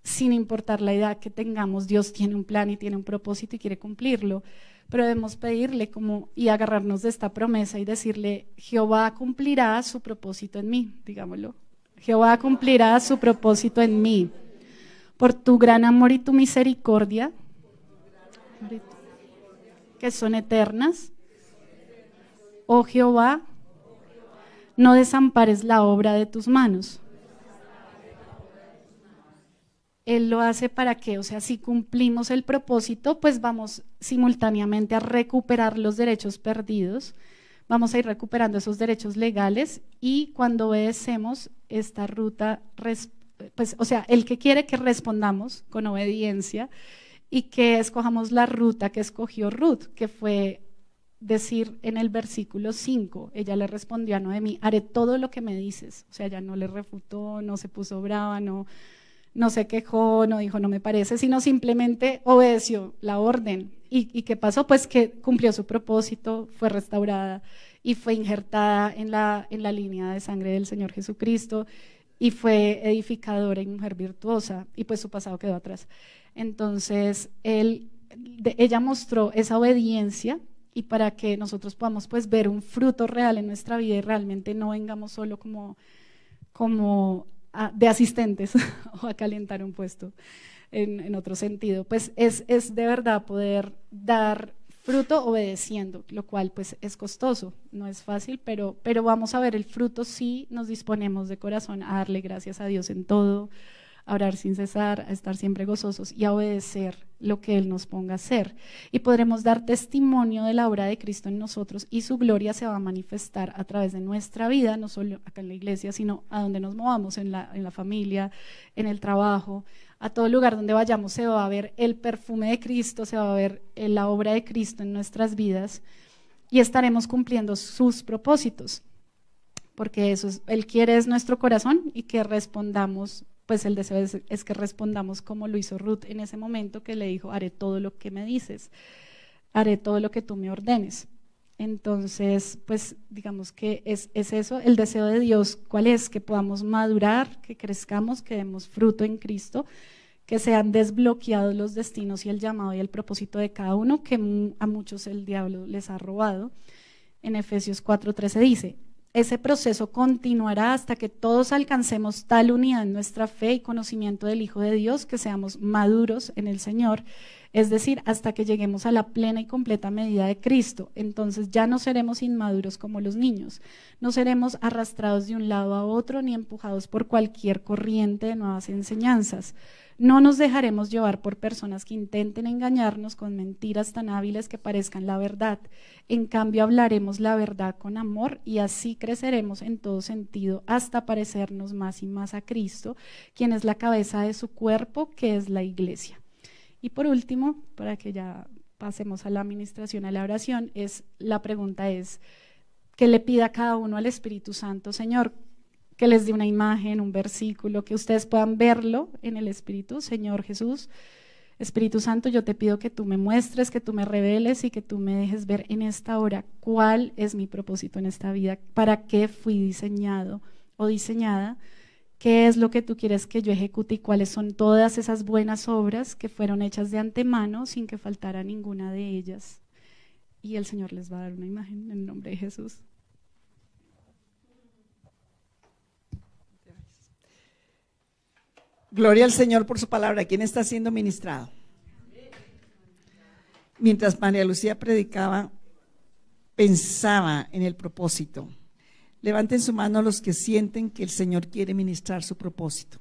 sin importar la edad que tengamos, Dios tiene un plan y tiene un propósito y quiere cumplirlo. Pero debemos pedirle como y agarrarnos de esta promesa y decirle, Jehová cumplirá su propósito en mí, digámoslo. Jehová cumplirá su propósito en mí. Por tu gran amor y tu misericordia, que son eternas. Oh Jehová, no desampares la obra de tus manos. Él lo hace para que, o sea, si cumplimos el propósito, pues vamos simultáneamente a recuperar los derechos perdidos, vamos a ir recuperando esos derechos legales y cuando obedecemos esta ruta, pues, o sea, el que quiere que respondamos con obediencia y que escojamos la ruta que escogió Ruth, que fue decir en el versículo 5, ella le respondió a Noemí, haré todo lo que me dices. O sea, ella no le refutó, no se puso brava, no, no se quejó, no dijo no me parece, sino simplemente obedeció la orden. ¿Y, ¿Y, qué pasó? Pues que cumplió su propósito, fue restaurada y fue injertada en la, en la línea de sangre del Señor Jesucristo y fue edificadora y mujer virtuosa y pues su pasado quedó atrás. Entonces, él, ella mostró esa obediencia y para que nosotros podamos pues ver un fruto real en nuestra vida y realmente no vengamos solo como, como de asistentes <laughs> o a calentar un puesto en, en otro sentido. Pues es, es, de verdad poder dar fruto obedeciendo, lo cual pues es costoso, no es fácil, pero, pero vamos a ver el fruto si nos disponemos de corazón a darle gracias a Dios en todo, a orar sin cesar, a estar siempre gozosos y a obedecer lo que Él nos ponga a hacer. Y podremos dar testimonio de la obra de Cristo en nosotros y su gloria se va a manifestar a través de nuestra vida, no solo acá en la iglesia, sino a donde nos movamos, en la, en la familia, en el trabajo, a todo lugar donde vayamos se va a ver el perfume de Cristo, se va a ver la obra de Cristo en nuestras vidas y estaremos cumpliendo sus propósitos, porque eso es, Él quiere es nuestro corazón y que respondamos pues el deseo es, que respondamos como lo hizo Ruth en ese momento que le dijo, haré todo lo que me dices, haré todo lo que tú me ordenes. Entonces, pues digamos que es, es eso, el deseo de Dios, ¿cuál es? Que podamos madurar, que crezcamos, que demos fruto en Cristo, que sean desbloqueados los destinos y el llamado y el propósito de cada uno, que a muchos el diablo les ha robado. En Efesios 4:13 dice, ese proceso continuará hasta que todos alcancemos tal unidad en nuestra fe y conocimiento del Hijo de Dios que seamos maduros en el Señor, es decir, hasta que lleguemos a la plena y completa medida de Cristo. Entonces ya no seremos inmaduros como los niños, no seremos arrastrados de un lado a otro ni empujados por cualquier corriente de nuevas enseñanzas no nos dejaremos llevar por personas que intenten engañarnos con mentiras tan hábiles que parezcan la verdad. En cambio, hablaremos la verdad con amor y así creceremos en todo sentido hasta parecernos más y más a Cristo, quien es la cabeza de su cuerpo, que es la iglesia. Y por último, para que ya pasemos a la administración, a la oración, es la pregunta es, ¿qué le pida cada uno al Espíritu Santo, Señor? que les dé una imagen, un versículo, que ustedes puedan verlo en el Espíritu, Señor Jesús. Espíritu Santo, yo te pido que tú me muestres, que tú me reveles y que tú me dejes ver en esta hora cuál es mi propósito en esta vida, para qué fui diseñado o diseñada, qué es lo que tú quieres que yo ejecute y cuáles son todas esas buenas obras que fueron hechas de antemano sin que faltara ninguna de ellas. Y el Señor les va a dar una imagen en el nombre de Jesús. Gloria al Señor por su palabra. ¿Quién está siendo ministrado? Mientras María Lucía predicaba, pensaba en el propósito. Levanten su mano los que sienten que el Señor quiere ministrar su propósito.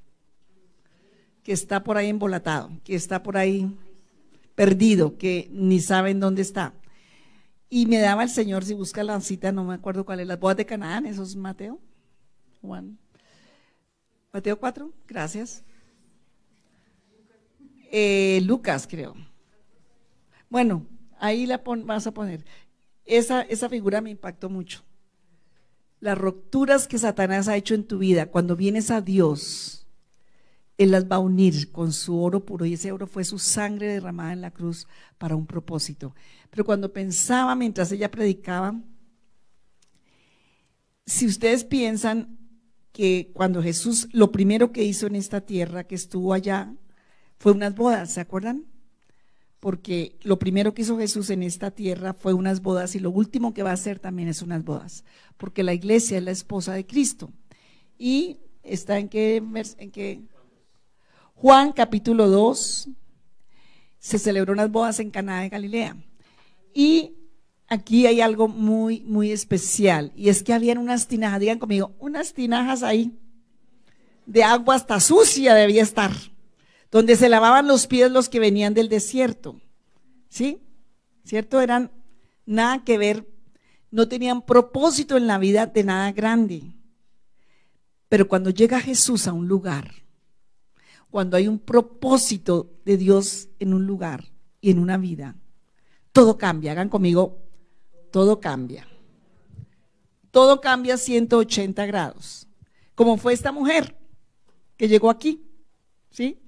Que está por ahí embolatado, que está por ahí perdido, que ni saben dónde está. Y me daba el Señor, si busca la cita, no me acuerdo cuál es, las bodas de Canaán, eso es Mateo. Juan. Mateo 4, gracias. Eh, Lucas, creo. Bueno, ahí la vas a poner. Esa, esa figura me impactó mucho. Las rupturas que Satanás ha hecho en tu vida, cuando vienes a Dios, Él las va a unir con su oro puro y ese oro fue su sangre derramada en la cruz para un propósito. Pero cuando pensaba mientras ella predicaba, si ustedes piensan que cuando Jesús lo primero que hizo en esta tierra, que estuvo allá fue unas bodas, ¿se acuerdan? Porque lo primero que hizo Jesús en esta tierra fue unas bodas y lo último que va a hacer también es unas bodas, porque la iglesia es la esposa de Cristo. Y está en qué, en qué Juan capítulo 2 se celebró unas bodas en Caná de Galilea. Y aquí hay algo muy, muy especial. Y es que habían unas tinajas, digan conmigo, unas tinajas ahí. De agua hasta sucia debía estar. Donde se lavaban los pies los que venían del desierto. ¿Sí? ¿Cierto? Eran nada que ver, no tenían propósito en la vida de nada grande. Pero cuando llega Jesús a un lugar, cuando hay un propósito de Dios en un lugar y en una vida, todo cambia. Hagan conmigo, todo cambia. Todo cambia 180 grados. Como fue esta mujer que llegó aquí. ¿Sí?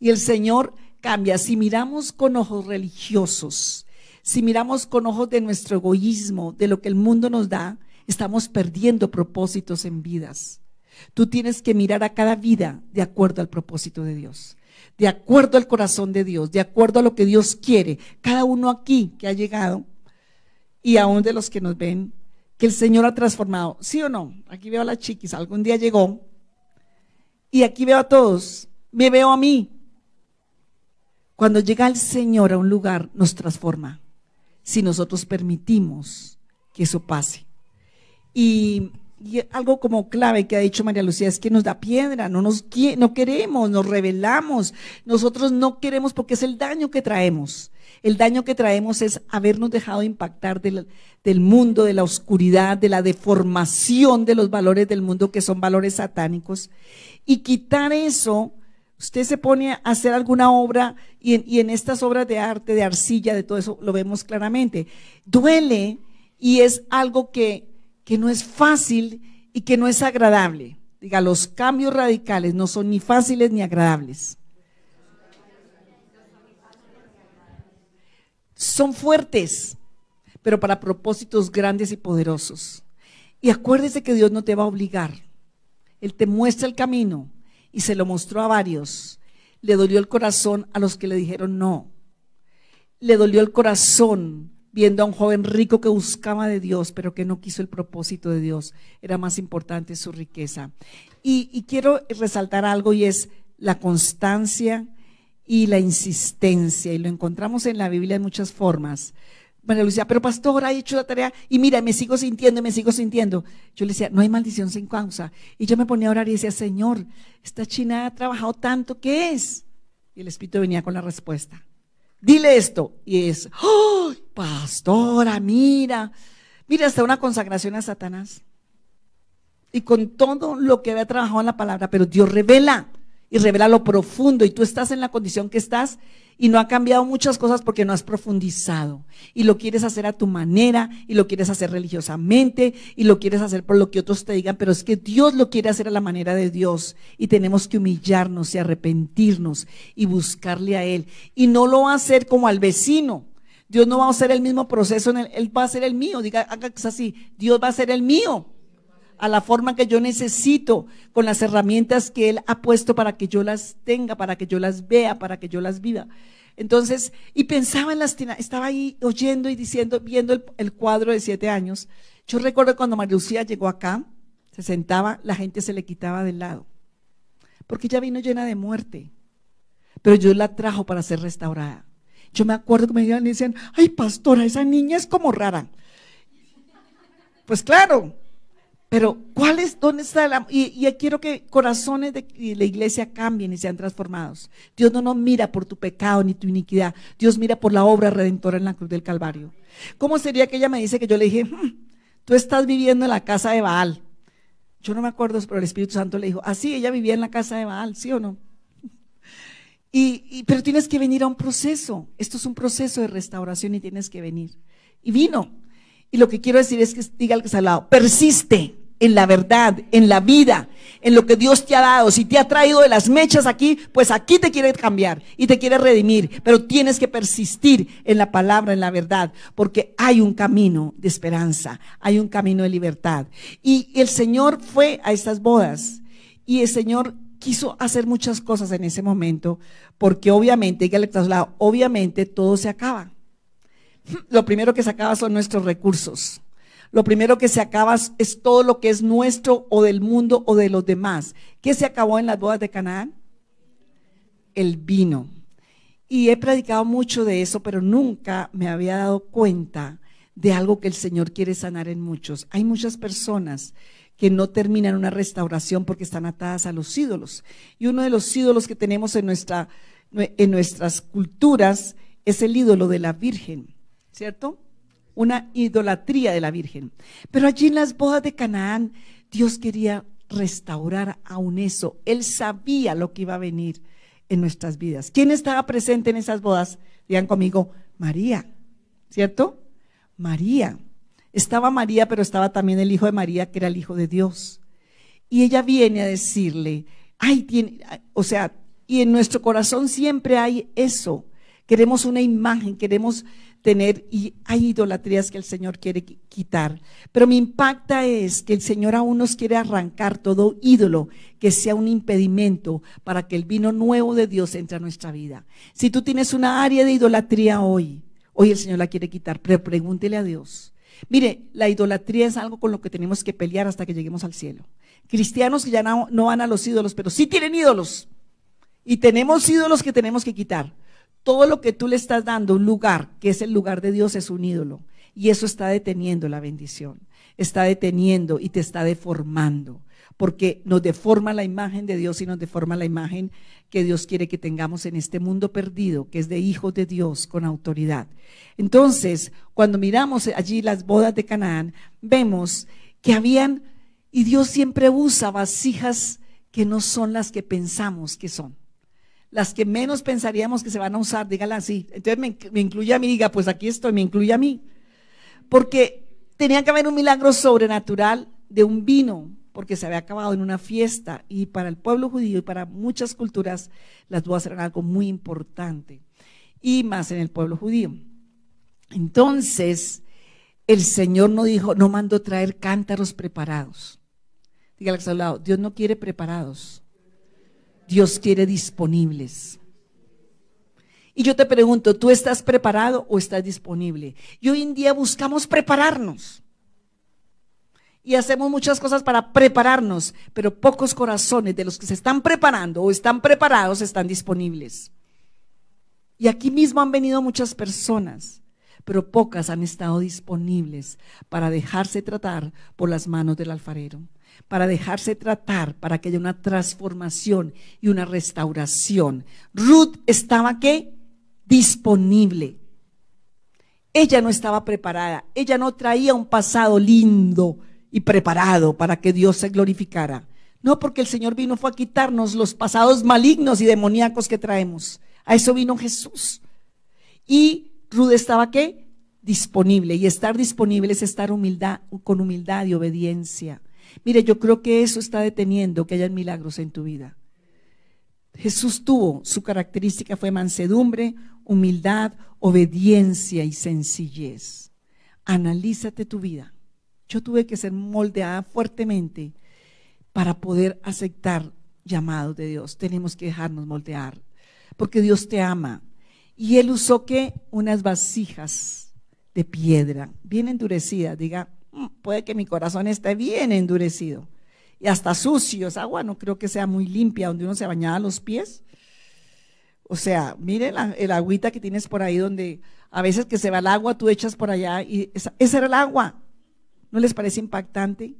Y el Señor cambia. Si miramos con ojos religiosos, si miramos con ojos de nuestro egoísmo, de lo que el mundo nos da, estamos perdiendo propósitos en vidas. Tú tienes que mirar a cada vida de acuerdo al propósito de Dios, de acuerdo al corazón de Dios, de acuerdo a lo que Dios quiere. Cada uno aquí que ha llegado y aún de los que nos ven, que el Señor ha transformado. ¿Sí o no? Aquí veo a las chiquis, algún día llegó y aquí veo a todos, me veo a mí. Cuando llega el Señor a un lugar, nos transforma, si nosotros permitimos que eso pase. Y algo como clave que ha dicho María Lucía es que nos da piedra, no nos no queremos, nos rebelamos. Nosotros no queremos porque es el daño que traemos. El daño que traemos es habernos dejado impactar del, del mundo, de la oscuridad, de la deformación de los valores del mundo que son valores satánicos. Y quitar eso, usted se pone a hacer alguna obra y en, estas obras de arte, de arcilla, de todo eso, lo vemos claramente. Duele y es algo que que no es fácil y que no es agradable. Diga, los cambios radicales no son ni fáciles ni agradables. Son fuertes, pero para propósitos grandes y poderosos. Y acuérdese que Dios no te va a obligar. Él te muestra el camino y se lo mostró a varios. Le dolió el corazón a los que le dijeron no. Le dolió el corazón viendo a un joven rico que buscaba de Dios, pero que no quiso el propósito de Dios. Era más importante su riqueza. Y, quiero resaltar algo y es la constancia y la insistencia. Y lo encontramos en la Biblia de muchas formas. Pero pastor, ha hecho la tarea y mira, me sigo sintiendo, me sigo sintiendo. Yo le decía, no hay maldición sin causa. Y yo me ponía a orar y decía, Señor, esta china ha trabajado tanto, ¿qué es? Y el Espíritu venía con la respuesta dile esto. Y es, ¡oh, pastora, mira! Mira, hasta una consagración a Satanás. Y con todo lo que había trabajado en la palabra, pero Dios revela y revela lo profundo. Y tú estás en la condición que estás y no ha cambiado muchas cosas porque no has profundizado. Y lo quieres hacer a tu manera y lo quieres hacer religiosamente y lo quieres hacer por lo que otros te digan, pero es que Dios lo quiere hacer a la manera de Dios y tenemos que humillarnos y arrepentirnos y buscarle a Él. Y no lo va a hacer como al vecino. Dios no va a hacer el mismo proceso, en Él va a hacer el mío. Diga, haga así, Dios va a hacer el mío a la forma que yo necesito, con las herramientas que Él ha puesto para que yo las tenga, para que yo las vea, para que yo las viva. Entonces, y pensaba en las estaba ahí oyendo y diciendo, viendo el, cuadro de siete años. Yo recuerdo cuando María Lucía llegó acá, se sentaba, la gente se le quitaba del lado, porque ella vino llena de muerte, pero yo la trajo para ser restaurada. Yo me acuerdo que me decían, ay pastora, esa niña es como rara. Pues claro, pero, ¿cuál es, dónde está la... Y, quiero que corazones de la iglesia cambien y sean transformados. Dios no nos mira por tu pecado ni tu iniquidad. Dios mira por la obra redentora en la cruz del Calvario. ¿Cómo sería que ella me dice que yo le dije, hmm, tú estás viviendo en la casa de Baal? Yo no me acuerdo, pero el Espíritu Santo le dijo, así ella vivía en la casa de Baal, ¿sí o no? Y, pero tienes que venir a un proceso. Esto es un proceso de restauración y tienes que venir. Y vino. Y lo que quiero decir es que diga al que está al lado, persiste en la verdad, en la vida, en lo que Dios te ha dado. Si te ha traído de las mechas aquí, pues aquí te quiere cambiar y te quiere redimir. Pero tienes que persistir en la palabra, en la verdad, porque hay un camino de esperanza, hay un camino de libertad. Y el Señor fue a estas bodas y el Señor quiso hacer muchas cosas en ese momento, porque obviamente, obviamente todo se acaba. Lo primero que se acaba son nuestros recursos lo primero que se acaba es todo lo que es nuestro o del mundo o de los demás. ¿Qué se acabó en las bodas de Canaán? El vino. Y he predicado mucho de eso, pero nunca me había dado cuenta de algo que el Señor quiere sanar en muchos. Hay muchas personas que no terminan una restauración porque están atadas a los ídolos. Y uno de los ídolos que tenemos en, nuestra, en nuestras culturas es el ídolo de la Virgen, ¿cierto? Una idolatría de la Virgen. Pero allí en las bodas de Canaán, Dios quería restaurar aún eso. Él sabía lo que iba a venir en nuestras vidas. ¿Quién estaba presente en esas bodas? Digan conmigo, María, ¿cierto? María. Estaba María, pero estaba también el hijo de María, que era el hijo de Dios. Y ella viene a decirle, ay, tiene, o sea, y en nuestro corazón siempre hay eso. Queremos una imagen, queremos tener, y hay idolatrías que el Señor quiere quitar. Pero me impacta es que el Señor aún nos quiere arrancar todo ídolo que sea un impedimento para que el vino nuevo de Dios entre a nuestra vida. Si tú tienes una área de idolatría hoy, hoy el Señor la quiere quitar, pero pregúntele a Dios. Mire, la idolatría es algo con lo que tenemos que pelear hasta que lleguemos al cielo. Cristianos que ya no, no van a los ídolos, pero sí tienen ídolos. Y tenemos ídolos que tenemos que quitar. Todo lo que tú le estás dando un lugar, que es el lugar de Dios, es un ídolo. Y eso está deteniendo la bendición. Está deteniendo y te está deformando. Porque nos deforma la imagen de Dios y nos deforma la imagen que Dios quiere que tengamos en este mundo perdido, que es de hijos de Dios con autoridad. Entonces, cuando miramos allí las bodas de Canaán, vemos que habían, y Dios siempre usa vasijas que no son las que pensamos que son. Las que menos pensaríamos que se van a usar, dígala así. Entonces me, incluye a mí, diga, pues aquí estoy, me incluye a mí. Porque tenía que haber un milagro sobrenatural de un vino, porque se había acabado en una fiesta y para el pueblo judío y para muchas culturas las bodas eran algo muy importante y más en el pueblo judío. Entonces, el Señor no dijo, no mandó traer cántaros preparados. Dígale al lado, Dios no quiere preparados, Dios quiere disponibles. Y yo te pregunto, ¿tú estás preparado o estás disponible? Y hoy en día buscamos prepararnos. Y hacemos muchas cosas para prepararnos, pero pocos corazones de los que se están preparando o están preparados están disponibles. Y aquí mismo han venido muchas personas pero pocas han estado disponibles para dejarse tratar por las manos del alfarero, para dejarse tratar para que haya una transformación y una restauración. Ruth estaba qué? Disponible. Ella no estaba preparada, ella no traía un pasado lindo y preparado para que Dios se glorificara. No, porque el Señor vino fue a quitarnos los pasados malignos y demoníacos que traemos. A eso vino Jesús. Y Rude estaba qué? Disponible. Y estar disponible es estar humildad, con humildad y obediencia. Mire, yo creo que eso está deteniendo que haya milagros en tu vida. Jesús tuvo, su característica fue mansedumbre, humildad, obediencia y sencillez. Analízate tu vida. Yo tuve que ser moldeada fuertemente para poder aceptar llamados de Dios. Tenemos que dejarnos moldear, porque Dios te ama. Y él usó que unas vasijas de piedra, bien endurecidas. Diga, puede que mi corazón esté bien endurecido y hasta sucio. Esa agua no creo que sea muy limpia, donde uno se bañaba los pies. O sea, mire el agüita que tienes por ahí, donde a veces que se va el agua, tú echas por allá y esa, esa era el agua. ¿No les parece impactante?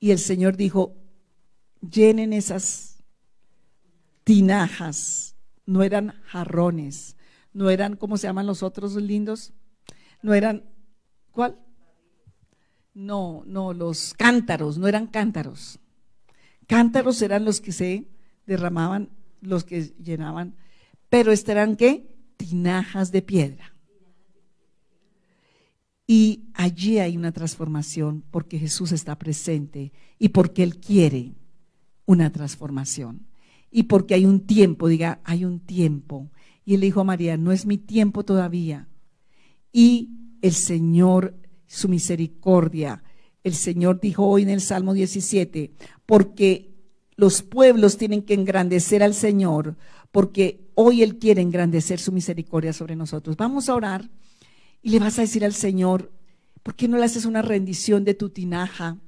Y el Señor dijo, llenen esas tinajas no eran jarrones, no eran, ¿cómo se llaman los otros lindos? No eran, ¿cuál? No, no, los cántaros, no eran cántaros. Cántaros eran los que se derramaban, los que llenaban, pero estos eran qué? Tinajas de piedra. Y allí hay una transformación porque Jesús está presente y porque Él quiere una transformación y porque hay un tiempo, diga, hay un tiempo. Y él dijo a María, no es mi tiempo todavía. Y el Señor, su misericordia, el Señor dijo hoy en el Salmo 17, porque los pueblos tienen que engrandecer al Señor, porque hoy Él quiere engrandecer su misericordia sobre nosotros. Vamos a orar y le vas a decir al Señor, ¿por qué no le haces una rendición de tu tinaja?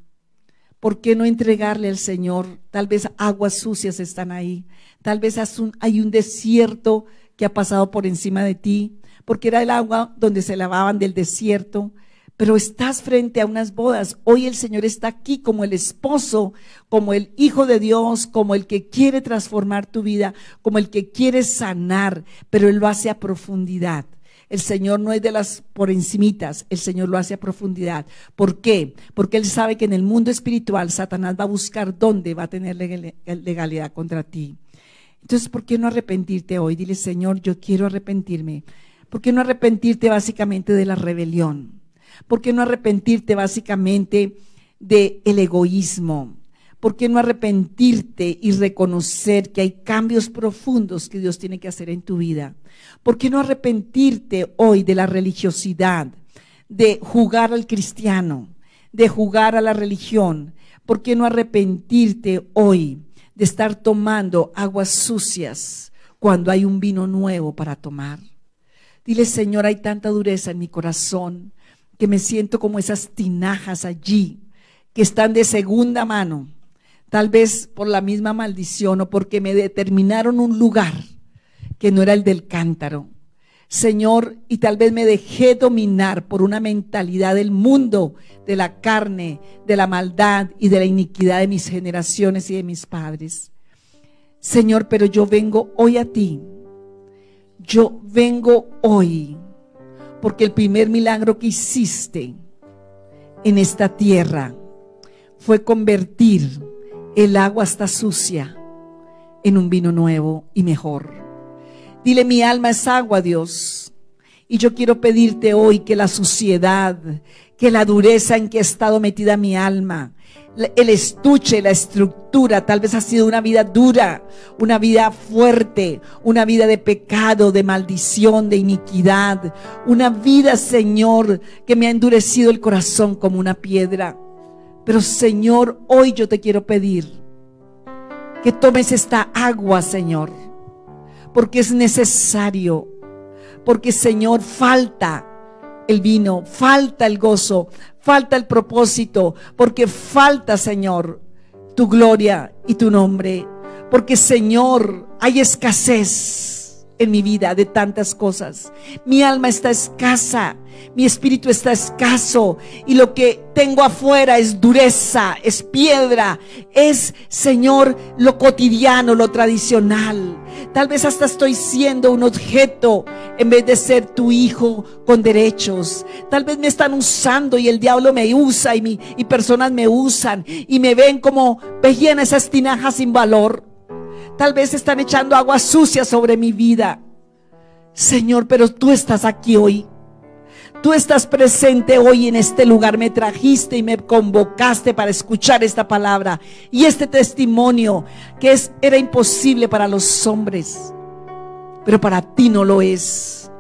¿Por qué no entregarle al Señor? Tal vez aguas sucias están ahí. Tal vez hay un desierto que ha pasado por encima de ti, porque era el agua donde se lavaban del desierto. pero estás frente a unas bodas. Hoy el Señor está aquí como el esposo, como el Hijo de Dios, como el que quiere transformar tu vida, como el que quiere sanar, pero Él lo hace a profundidad. El Señor no es de las por encimitas, el Señor lo hace a profundidad. ¿Por qué? Porque Él sabe que en el mundo espiritual Satanás va a buscar dónde va a tener legalidad contra ti. Entonces, ¿por qué no arrepentirte hoy? Dile, Señor, yo quiero arrepentirme. ¿Por qué no arrepentirte básicamente de la rebelión? ¿Por qué no arrepentirte básicamente del el egoísmo? ¿Por qué no arrepentirte y reconocer que hay cambios profundos que Dios tiene que hacer en tu vida? ¿Por qué no arrepentirte hoy de la religiosidad, de jugar al cristiano, de jugar a la religión? ¿Por qué no arrepentirte hoy de estar tomando aguas sucias cuando hay un vino nuevo para tomar? Dile, Señor, hay tanta dureza en mi corazón que me siento como esas tinajas allí que están de segunda mano, tal vez por la misma maldición o porque me determinaron un lugar que no era el del cántaro. Señor, y tal vez me dejé dominar por una mentalidad del mundo, de la carne, de la maldad y de la iniquidad de mis generaciones y de mis padres. Señor, pero yo vengo hoy a ti. Yo vengo hoy porque el primer milagro que hiciste en esta tierra fue convertir el agua hasta sucia en un vino nuevo y mejor. Dile, mi alma es agua, Dios. Y yo quiero pedirte hoy que la suciedad, que la dureza en que ha estado metida mi alma, el estuche, la estructura, tal vez ha sido una vida dura, una vida fuerte, una vida de pecado, de maldición, de iniquidad, una vida, Señor, que me ha endurecido el corazón como una piedra. Pero Señor, hoy yo te quiero pedir que tomes esta agua, Señor, porque es necesario, porque Señor, falta el vino, falta el gozo, falta el propósito, porque falta, Señor, tu gloria y tu nombre. Porque, Señor, hay escasez en mi vida de tantas cosas. Mi alma está escasa mi espíritu está escaso y lo que tengo afuera es dureza, es piedra, es, Señor, lo cotidiano, lo tradicional. Tal vez hasta estoy siendo un objeto en vez de ser tu hijo con derechos. Tal vez me están usando y el diablo me usa y, y personas me usan y me ven como veían esas tinajas sin valor. Tal vez están echando agua sucia sobre mi vida. Señor, pero tú estás aquí hoy Tú estás presente hoy en este lugar, me trajiste y me convocaste para escuchar esta palabra y este testimonio que es, era imposible para los hombres, pero para ti no lo es.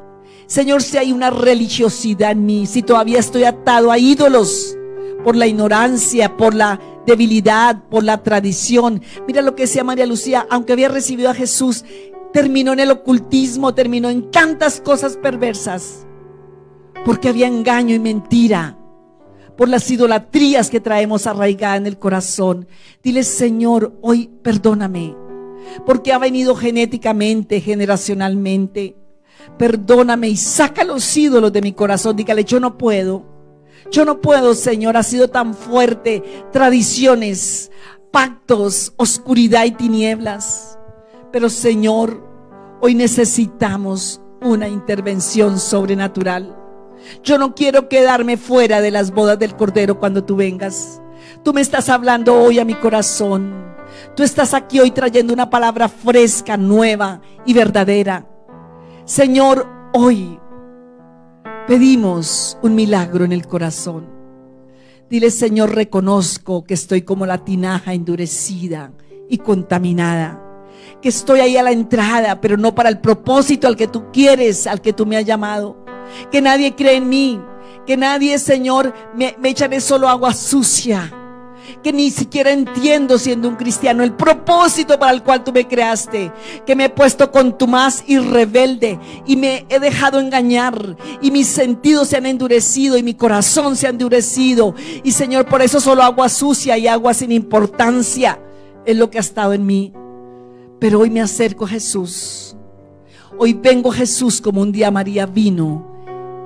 Señor, si hay una religiosidad en mí, si todavía estoy atado a ídolos por la ignorancia, por la debilidad, por la tradición. Mira lo que decía María Lucía, aunque había recibido a Jesús, terminó en el ocultismo, terminó en tantas cosas perversas porque había engaño y mentira, por las idolatrías que traemos arraigadas en el corazón. Dile, Señor, hoy perdóname, porque ha venido genéticamente, generacionalmente. Perdóname y saca los ídolos de mi corazón. Dígale, yo no puedo. Yo no puedo, Señor, ha sido tan fuerte. Tradiciones, pactos, oscuridad y tinieblas. Pero, Señor, hoy necesitamos una intervención sobrenatural. Yo no quiero quedarme fuera de las bodas del Cordero cuando tú vengas. Tú me estás hablando hoy a mi corazón. Tú estás aquí hoy trayendo una palabra fresca, nueva y verdadera. Señor, hoy pedimos un milagro en el corazón. Dile, Señor, reconozco que estoy como la tinaja endurecida y contaminada. Que estoy ahí a la entrada, pero no para el propósito al que tú quieres, al que tú me has llamado. Que nadie cree en mí, que nadie, Señor, me, me echaré solo agua sucia, que ni siquiera entiendo siendo un cristiano el propósito para el cual tú me creaste, que me he puesto contumaz y rebelde y me he dejado engañar. Y mis sentidos se han endurecido y mi corazón se ha endurecido. Y Señor, por eso solo agua sucia y agua sin importancia es lo que ha estado en mí. Pero hoy me acerco a Jesús. Hoy vengo a Jesús como un día María vino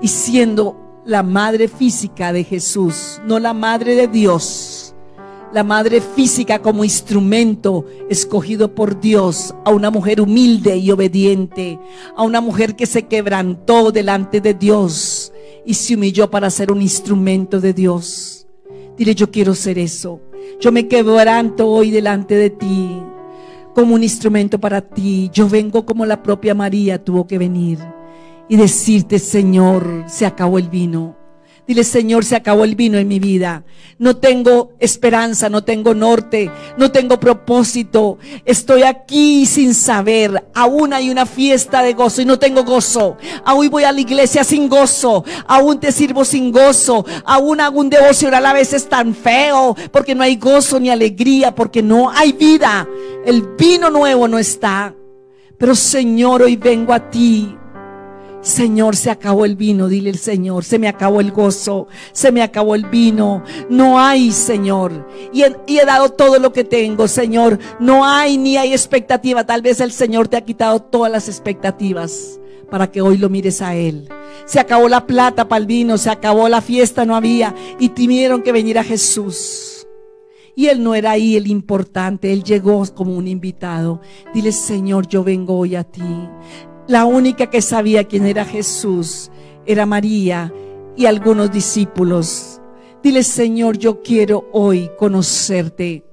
y siendo la madre física de Jesús, no la madre de Dios. La madre física como instrumento escogido por Dios a una mujer humilde y obediente, a una mujer que se quebrantó delante de Dios y se humilló para ser un instrumento de Dios. Dile, yo quiero ser eso. Yo me quebranto hoy delante de ti como un instrumento para ti. Yo vengo como la propia María tuvo que venir y decirte, Señor, se acabó el vino. Dile, Señor, se acabó el vino en mi vida. No tengo esperanza, no tengo norte, no tengo propósito. Estoy aquí sin saber. Aún hay una fiesta de gozo y no tengo gozo. Aún voy a la iglesia sin gozo. Aún te sirvo sin gozo. Aún hago un devocional a veces tan feo porque no hay gozo ni alegría, porque no hay vida. El vino nuevo no está. Pero Señor, hoy vengo a ti Señor, se acabó el vino, dile el Señor, se me acabó el gozo, se me acabó el vino, no hay, Señor, y he, dado todo lo que tengo, Señor, no hay ni hay expectativa, tal vez el Señor te ha quitado todas las expectativas para que hoy lo mires a Él. Se acabó la plata para el vino, se acabó la fiesta, no había, y tuvieron que venir a Jesús. Y Él no era ahí el importante, Él llegó como un invitado. Dile, Señor, yo vengo hoy a ti. La única que sabía quién era Jesús era María y algunos discípulos. Dile, Señor, yo quiero hoy conocerte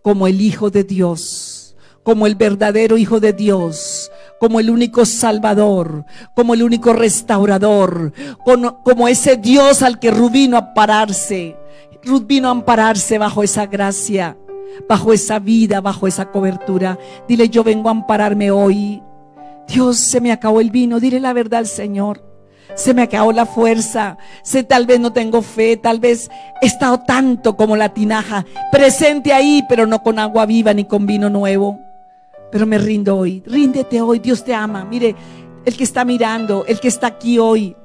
como el Hijo de Dios, como el verdadero Hijo de Dios, como el único Salvador, como el único restaurador, como, ese Dios al que Ruth vino a pararse. Ruth vino a ampararse bajo esa gracia, bajo esa vida, bajo esa cobertura. Dile, yo vengo a ampararme hoy Dios, se me acabó el vino, dile la verdad al Señor. Se me acabó la fuerza. Sé, tal vez no tengo fe, tal vez he estado tanto como la tinaja, presente ahí, pero no con agua viva ni con vino nuevo. Pero me rindo hoy. Ríndete hoy, Dios te ama. Mire, el que está mirando, el que está aquí hoy,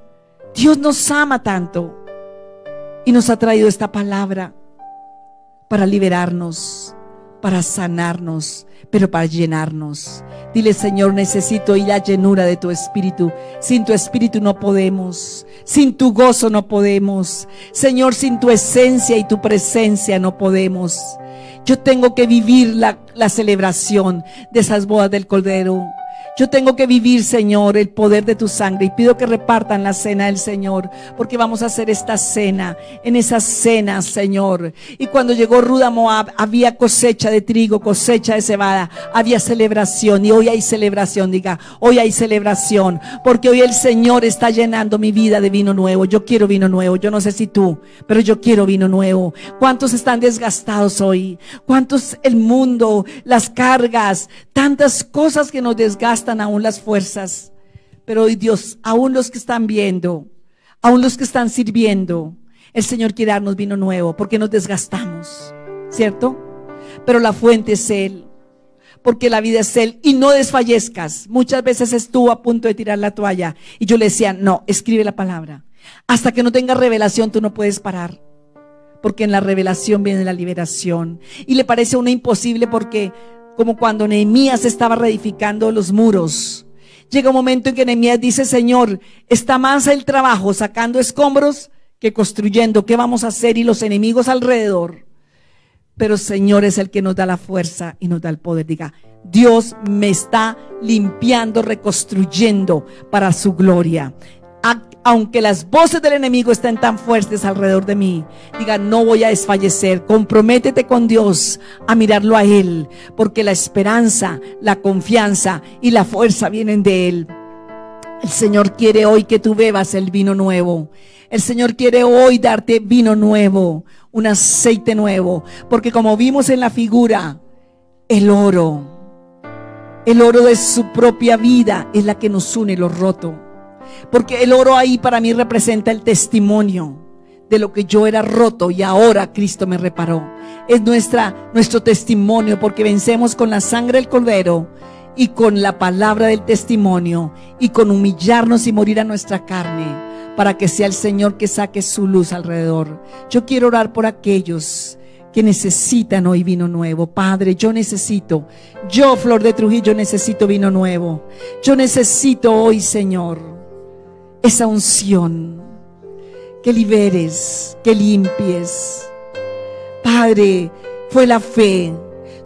Dios nos ama tanto y nos ha traído esta palabra para liberarnos, para sanarnos, pero para llenarnos. Dile, Señor, necesito y la llenura de tu espíritu. Sin tu espíritu no podemos. Sin tu gozo no podemos. Señor, sin tu esencia y tu presencia no podemos. Yo tengo que vivir la, la celebración de esas bodas del Cordero. Yo tengo que vivir, Señor, el poder de tu sangre y pido que repartan la cena del Señor, porque vamos a hacer esta cena, en esa cena, Señor. Y cuando llegó Ruda Moab, había cosecha de trigo, cosecha de cebada, había celebración y hoy hay celebración, diga, hoy hay celebración, porque hoy el Señor está llenando mi vida de vino nuevo. Yo quiero vino nuevo, yo no sé si tú, pero yo quiero vino nuevo. ¿Cuántos están desgastados hoy? ¿Cuántos el mundo, las cargas, tantas cosas que nos desgastan? Aún las fuerzas. Pero hoy Dios, aún los que están viendo, aún los que están sirviendo, el Señor quiere darnos vino nuevo porque nos desgastamos, ¿cierto? Pero la fuente es Él, porque la vida es Él y no desfallezcas. Muchas veces estuvo a punto de tirar la toalla y yo le decía, no, escribe la palabra. Hasta que no tengas revelación tú no puedes parar. Porque en la revelación viene la liberación. Y le parece una imposible porque como cuando Nehemías estaba reedificando los muros. Llega un momento en que Nehemías dice, Señor, está más el trabajo sacando escombros que construyendo. ¿Qué vamos a hacer? Y los enemigos alrededor. Pero Señor es el que nos da la fuerza y nos da el poder. Diga, Dios me está limpiando, reconstruyendo para su gloria aunque las voces del enemigo estén tan fuertes alrededor de mí, diga, no voy a desfallecer. Comprométete con Dios a mirarlo a Él, porque la esperanza, la confianza y la fuerza vienen de Él. El Señor quiere hoy que tú bebas el vino nuevo. El Señor quiere hoy darte vino nuevo, un aceite nuevo, porque como vimos en la figura, el oro, el oro de su propia vida es la que nos une lo roto. Porque el oro ahí para mí representa el testimonio de lo que yo era roto y ahora Cristo me reparó. Es nuestra, nuestro testimonio porque vencemos con la sangre del cordero y con la palabra del testimonio y con humillarnos y morir a nuestra carne para que sea el Señor que saque su luz alrededor. Yo quiero orar por aquellos que necesitan hoy vino nuevo. Padre, yo necesito, yo, Flor de Trujillo, necesito vino nuevo. Yo necesito hoy, Señor esa unción que liberes, que limpies. Padre, fue la fe.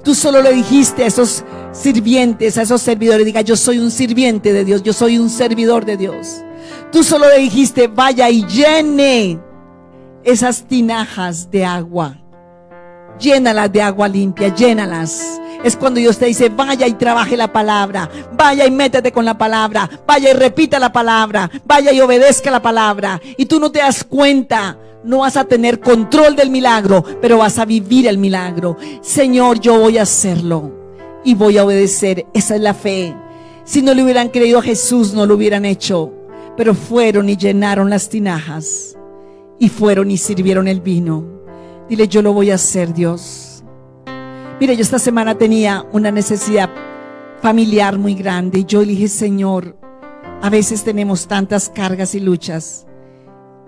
Tú solo le dijiste a esos sirvientes, a esos servidores, diga, yo soy un sirviente de Dios, yo soy un servidor de Dios. Tú solo le dijiste, vaya y llene esas tinajas de agua. Llénalas de agua limpia, llénalas. Es cuando Dios te dice, vaya y trabaje la palabra, vaya y métete con la palabra, vaya y repita la palabra, vaya y obedezca la palabra. Y tú no te das cuenta, no vas a tener control del milagro, pero vas a vivir el milagro. Señor, yo voy a hacerlo y voy a obedecer. Esa es la fe. Si no le hubieran creído a Jesús, no lo hubieran hecho. Pero fueron y llenaron las tinajas. Y fueron y sirvieron el vino. Dile, yo lo voy a hacer, Dios. Mire, yo esta semana tenía una necesidad familiar muy grande. Y yo le dije, Señor, a veces tenemos tantas cargas y luchas.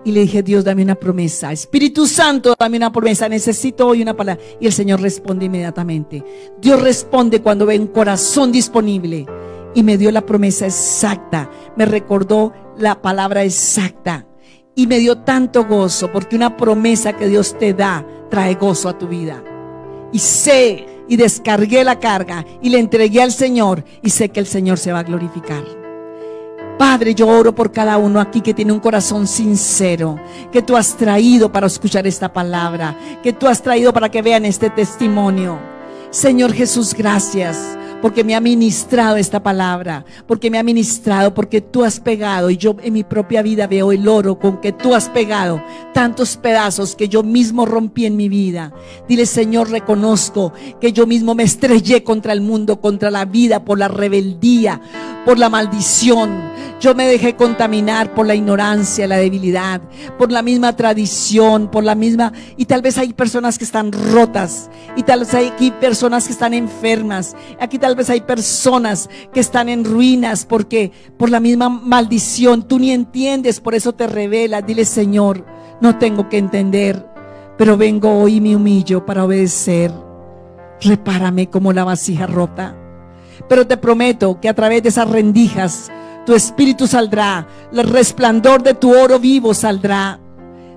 Y le dije, Dios, dame una promesa. Espíritu Santo, dame una promesa. Necesito hoy una palabra. Y el Señor responde inmediatamente. Dios responde cuando ve un corazón disponible. Y me dio la promesa exacta. Me recordó la palabra exacta. Y me dio tanto gozo porque una promesa que Dios te da trae gozo a tu vida. Y sé y descargué la carga y le entregué al Señor y sé que el Señor se va a glorificar. Padre, yo oro por cada uno aquí que tiene un corazón sincero, que tú has traído para escuchar esta palabra, que tú has traído para que vean este testimonio. Señor Jesús, gracias porque me ha ministrado esta palabra, porque me ha ministrado, porque tú has pegado y yo en mi propia vida veo el oro con que tú has pegado tantos pedazos que yo mismo rompí en mi vida. Dile, Señor, reconozco que yo mismo me estrellé contra el mundo, contra la vida, por la rebeldía, por la maldición. Yo me dejé contaminar por la ignorancia, la debilidad, por la misma tradición, por la misma... Y tal vez hay personas que están rotas, y tal vez hay personas que están enfermas, aquí tal vez hay personas que están en ruinas porque por la misma maldición tú ni entiendes, por eso te revelas. Dile, Señor, no tengo que entender, pero vengo hoy y me humillo para obedecer. Repárame como la vasija rota. Pero te prometo que a través de esas rendijas tu espíritu saldrá, el resplandor de tu oro vivo saldrá.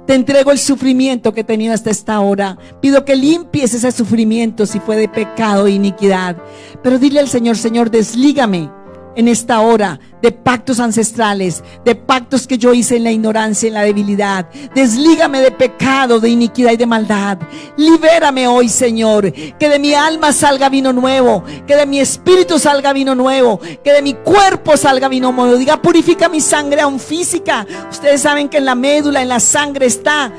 Te entrego el sufrimiento que he tenido hasta esta hora. Pido que limpies ese sufrimiento si fue de pecado e iniquidad. Pero dile al Señor, Señor, deslígame en esta hora de pactos ancestrales, de pactos que yo hice en la ignorancia, en la debilidad. Deslígame de pecado, de iniquidad y de maldad. Libérame hoy, Señor. Que de mi alma salga vino nuevo, que de mi espíritu salga vino nuevo, que de mi cuerpo salga vino nuevo. Diga, purifica mi sangre aún física. Ustedes saben que en la médula, en la sangre está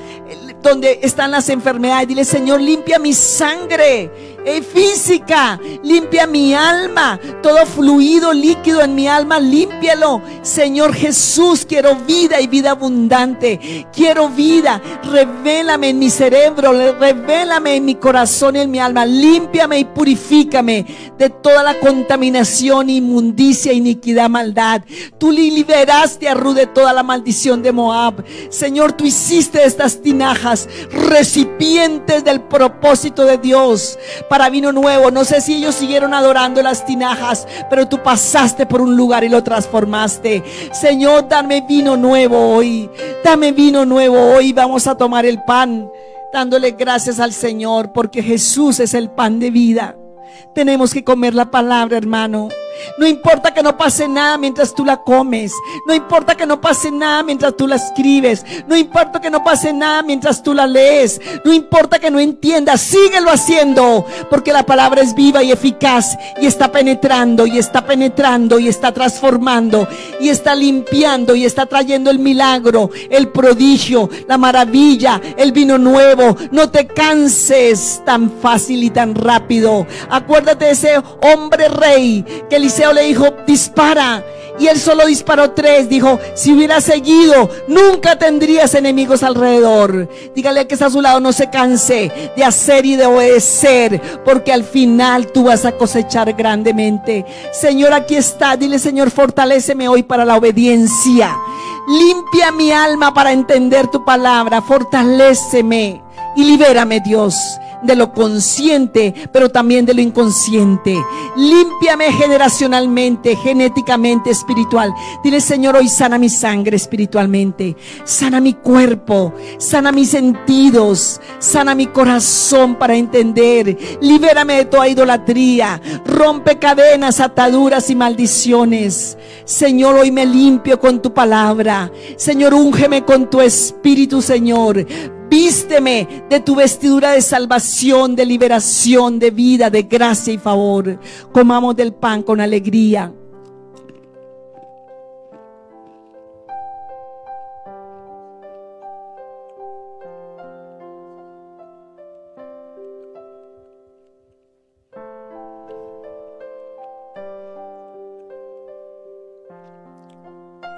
donde están las enfermedades. Dile, Señor, limpia mi sangre física, limpia mi alma, todo fluido líquido en mi alma, límpialo. Señor Jesús, quiero vida y vida abundante. Quiero vida. Revélame en mi cerebro, revélame en mi corazón y en mi alma. Límpiame y purifícame de toda la contaminación, inmundicia, iniquidad, maldad. Tú liberaste a Ruth de toda la maldición de Moab. Señor, tú hiciste estas tinajas recipientes del propósito de Dios para vino nuevo. No sé si ellos siguieron adorando las tinajas, pero tú pasaste por un lugar y lo transformaste. Señor, dame vino nuevo hoy. Dame vino nuevo hoy. Vamos a tomar el pan dándole gracias al Señor porque Jesús es el pan de vida. Tenemos que comer la palabra, hermano. No importa que no pase nada mientras tú la comes. No importa que no pase nada mientras tú la escribes. No importa que no pase nada mientras tú la lees. No importa que no entiendas. Síguelo haciendo. Porque la palabra es viva y eficaz. Y está penetrando y está penetrando y está transformando. Y está limpiando y está trayendo el milagro, el prodigio, la maravilla, el vino nuevo. No te canses tan fácil y tan rápido. Acuérdate de ese hombre rey que Eliseo le dijo, dispara. Y él solo disparó tres. Dijo, si hubiera seguido, nunca tendrías enemigos alrededor. Dígale que está a su lado, no se canse de hacer y de obedecer, porque al final tú vas a cosechar grandemente. Señor, aquí está. Dile, Señor, fortaléceme hoy para la obediencia. Limpia mi alma para entender tu palabra. Fortaléceme y libérame, Dios de lo consciente, pero también de lo inconsciente. Límpiame generacionalmente, genéticamente, espiritual. Dile, Señor, hoy sana mi sangre espiritualmente, sana mi cuerpo, sana mis sentidos, sana mi corazón para entender. Libérame de toda idolatría, rompe cadenas, ataduras y maldiciones. Señor, hoy me limpio con tu palabra. Señor, úngeme con tu espíritu, Señor. Vísteme de tu vestidura de salvación, de liberación, de vida, de gracia y favor. Comamos del pan con alegría.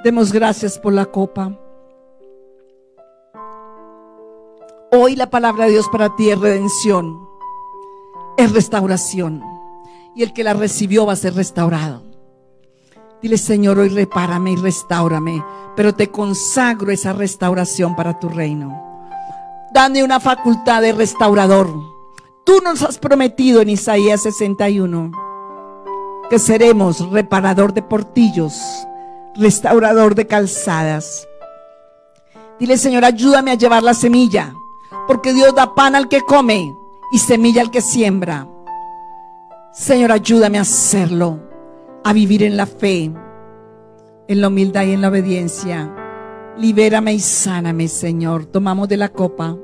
Demos gracias por la copa. Hoy la palabra de Dios para ti es redención, es restauración. Y el que la recibió va a ser restaurado. Dile, Señor, hoy repárame y restaurame, pero te consagro esa restauración para tu reino. Dame una facultad de restaurador. Tú nos has prometido en Isaías 61 que seremos reparador de portillos, restaurador de calzadas. Dile, Señor, ayúdame a llevar la semilla, porque Dios da pan al que come y semilla al que siembra. Señor, ayúdame a hacerlo, a vivir en la fe, en la humildad y en la obediencia. Libérame y sáname, Señor. Tomamos de la copa.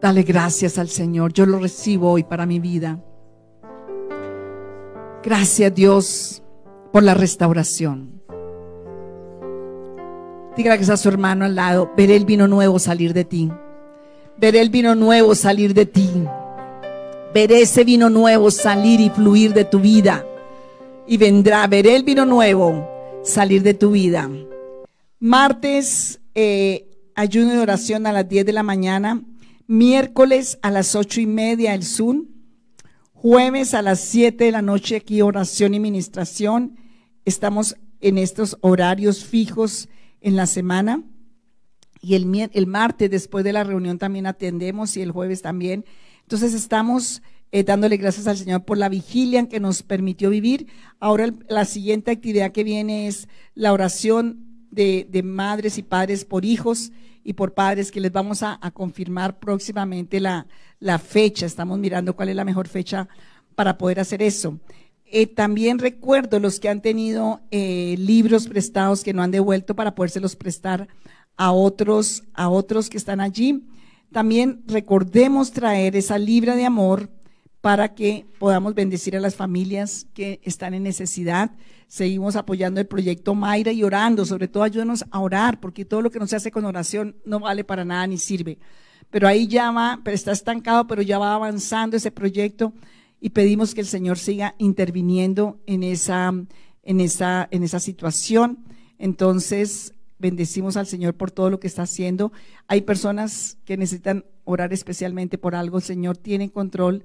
Dale gracias al Señor. Yo lo recibo hoy para mi vida. Gracias Dios por la restauración. Diga que a su hermano al lado. Veré el vino nuevo salir de ti. Veré el vino nuevo salir de ti. Veré ese vino nuevo salir y fluir de tu vida. Y vendrá, veré el vino nuevo salir de tu vida. Martes, eh, ayuno de oración a las 10 de la mañana. Miércoles a las ocho y media el Zoom. Jueves a las 7 de la noche aquí oración y ministración. Estamos en estos horarios fijos en la semana. Y el, el martes después de la reunión también atendemos y el jueves también. Entonces estamos eh, dándole gracias al Señor por la vigilia que nos permitió vivir. Ahora la siguiente actividad que viene es la oración de, de madres y padres por hijos y por padres que les vamos a, confirmar próximamente la, fecha. Estamos mirando cuál es la mejor fecha para poder hacer eso. Eh, también recuerdo los que han tenido eh, libros prestados que no han devuelto para podérselos prestar a otros, a otros que están allí. También recordemos traer esa libra de amor para que podamos bendecir a las familias que están en necesidad. Seguimos apoyando el proyecto Mayra y orando, sobre todo ayúdenos a orar, porque todo lo que no se hace con oración no vale para nada ni sirve. Pero ahí ya va, pero está estancado, pero ya va avanzando ese proyecto y pedimos que el Señor siga interviniendo en esa, en esa, en esa situación. Entonces, bendecimos al Señor por todo lo que está haciendo. Hay personas que necesitan orar especialmente por algo. El Señor tiene control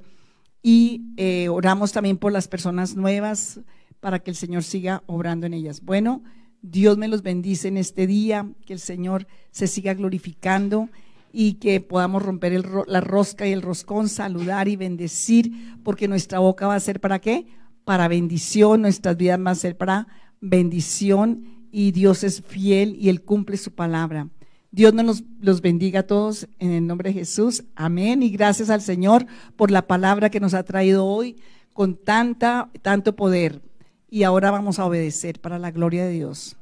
y eh, oramos también por las personas nuevas para que el Señor siga obrando en ellas. Bueno, Dios me los bendice en este día, que el Señor se siga glorificando y que podamos romper la rosca y el roscón, saludar y bendecir, porque nuestra boca va a ser para qué? Para bendición, nuestras vidas van a ser para bendición y Dios es fiel y Él cumple su palabra. Dios nos los bendiga a todos en el nombre de Jesús. Amén. Y gracias al Señor por la palabra que nos ha traído hoy con tanta, tanto poder. Y ahora vamos a obedecer para la gloria de Dios.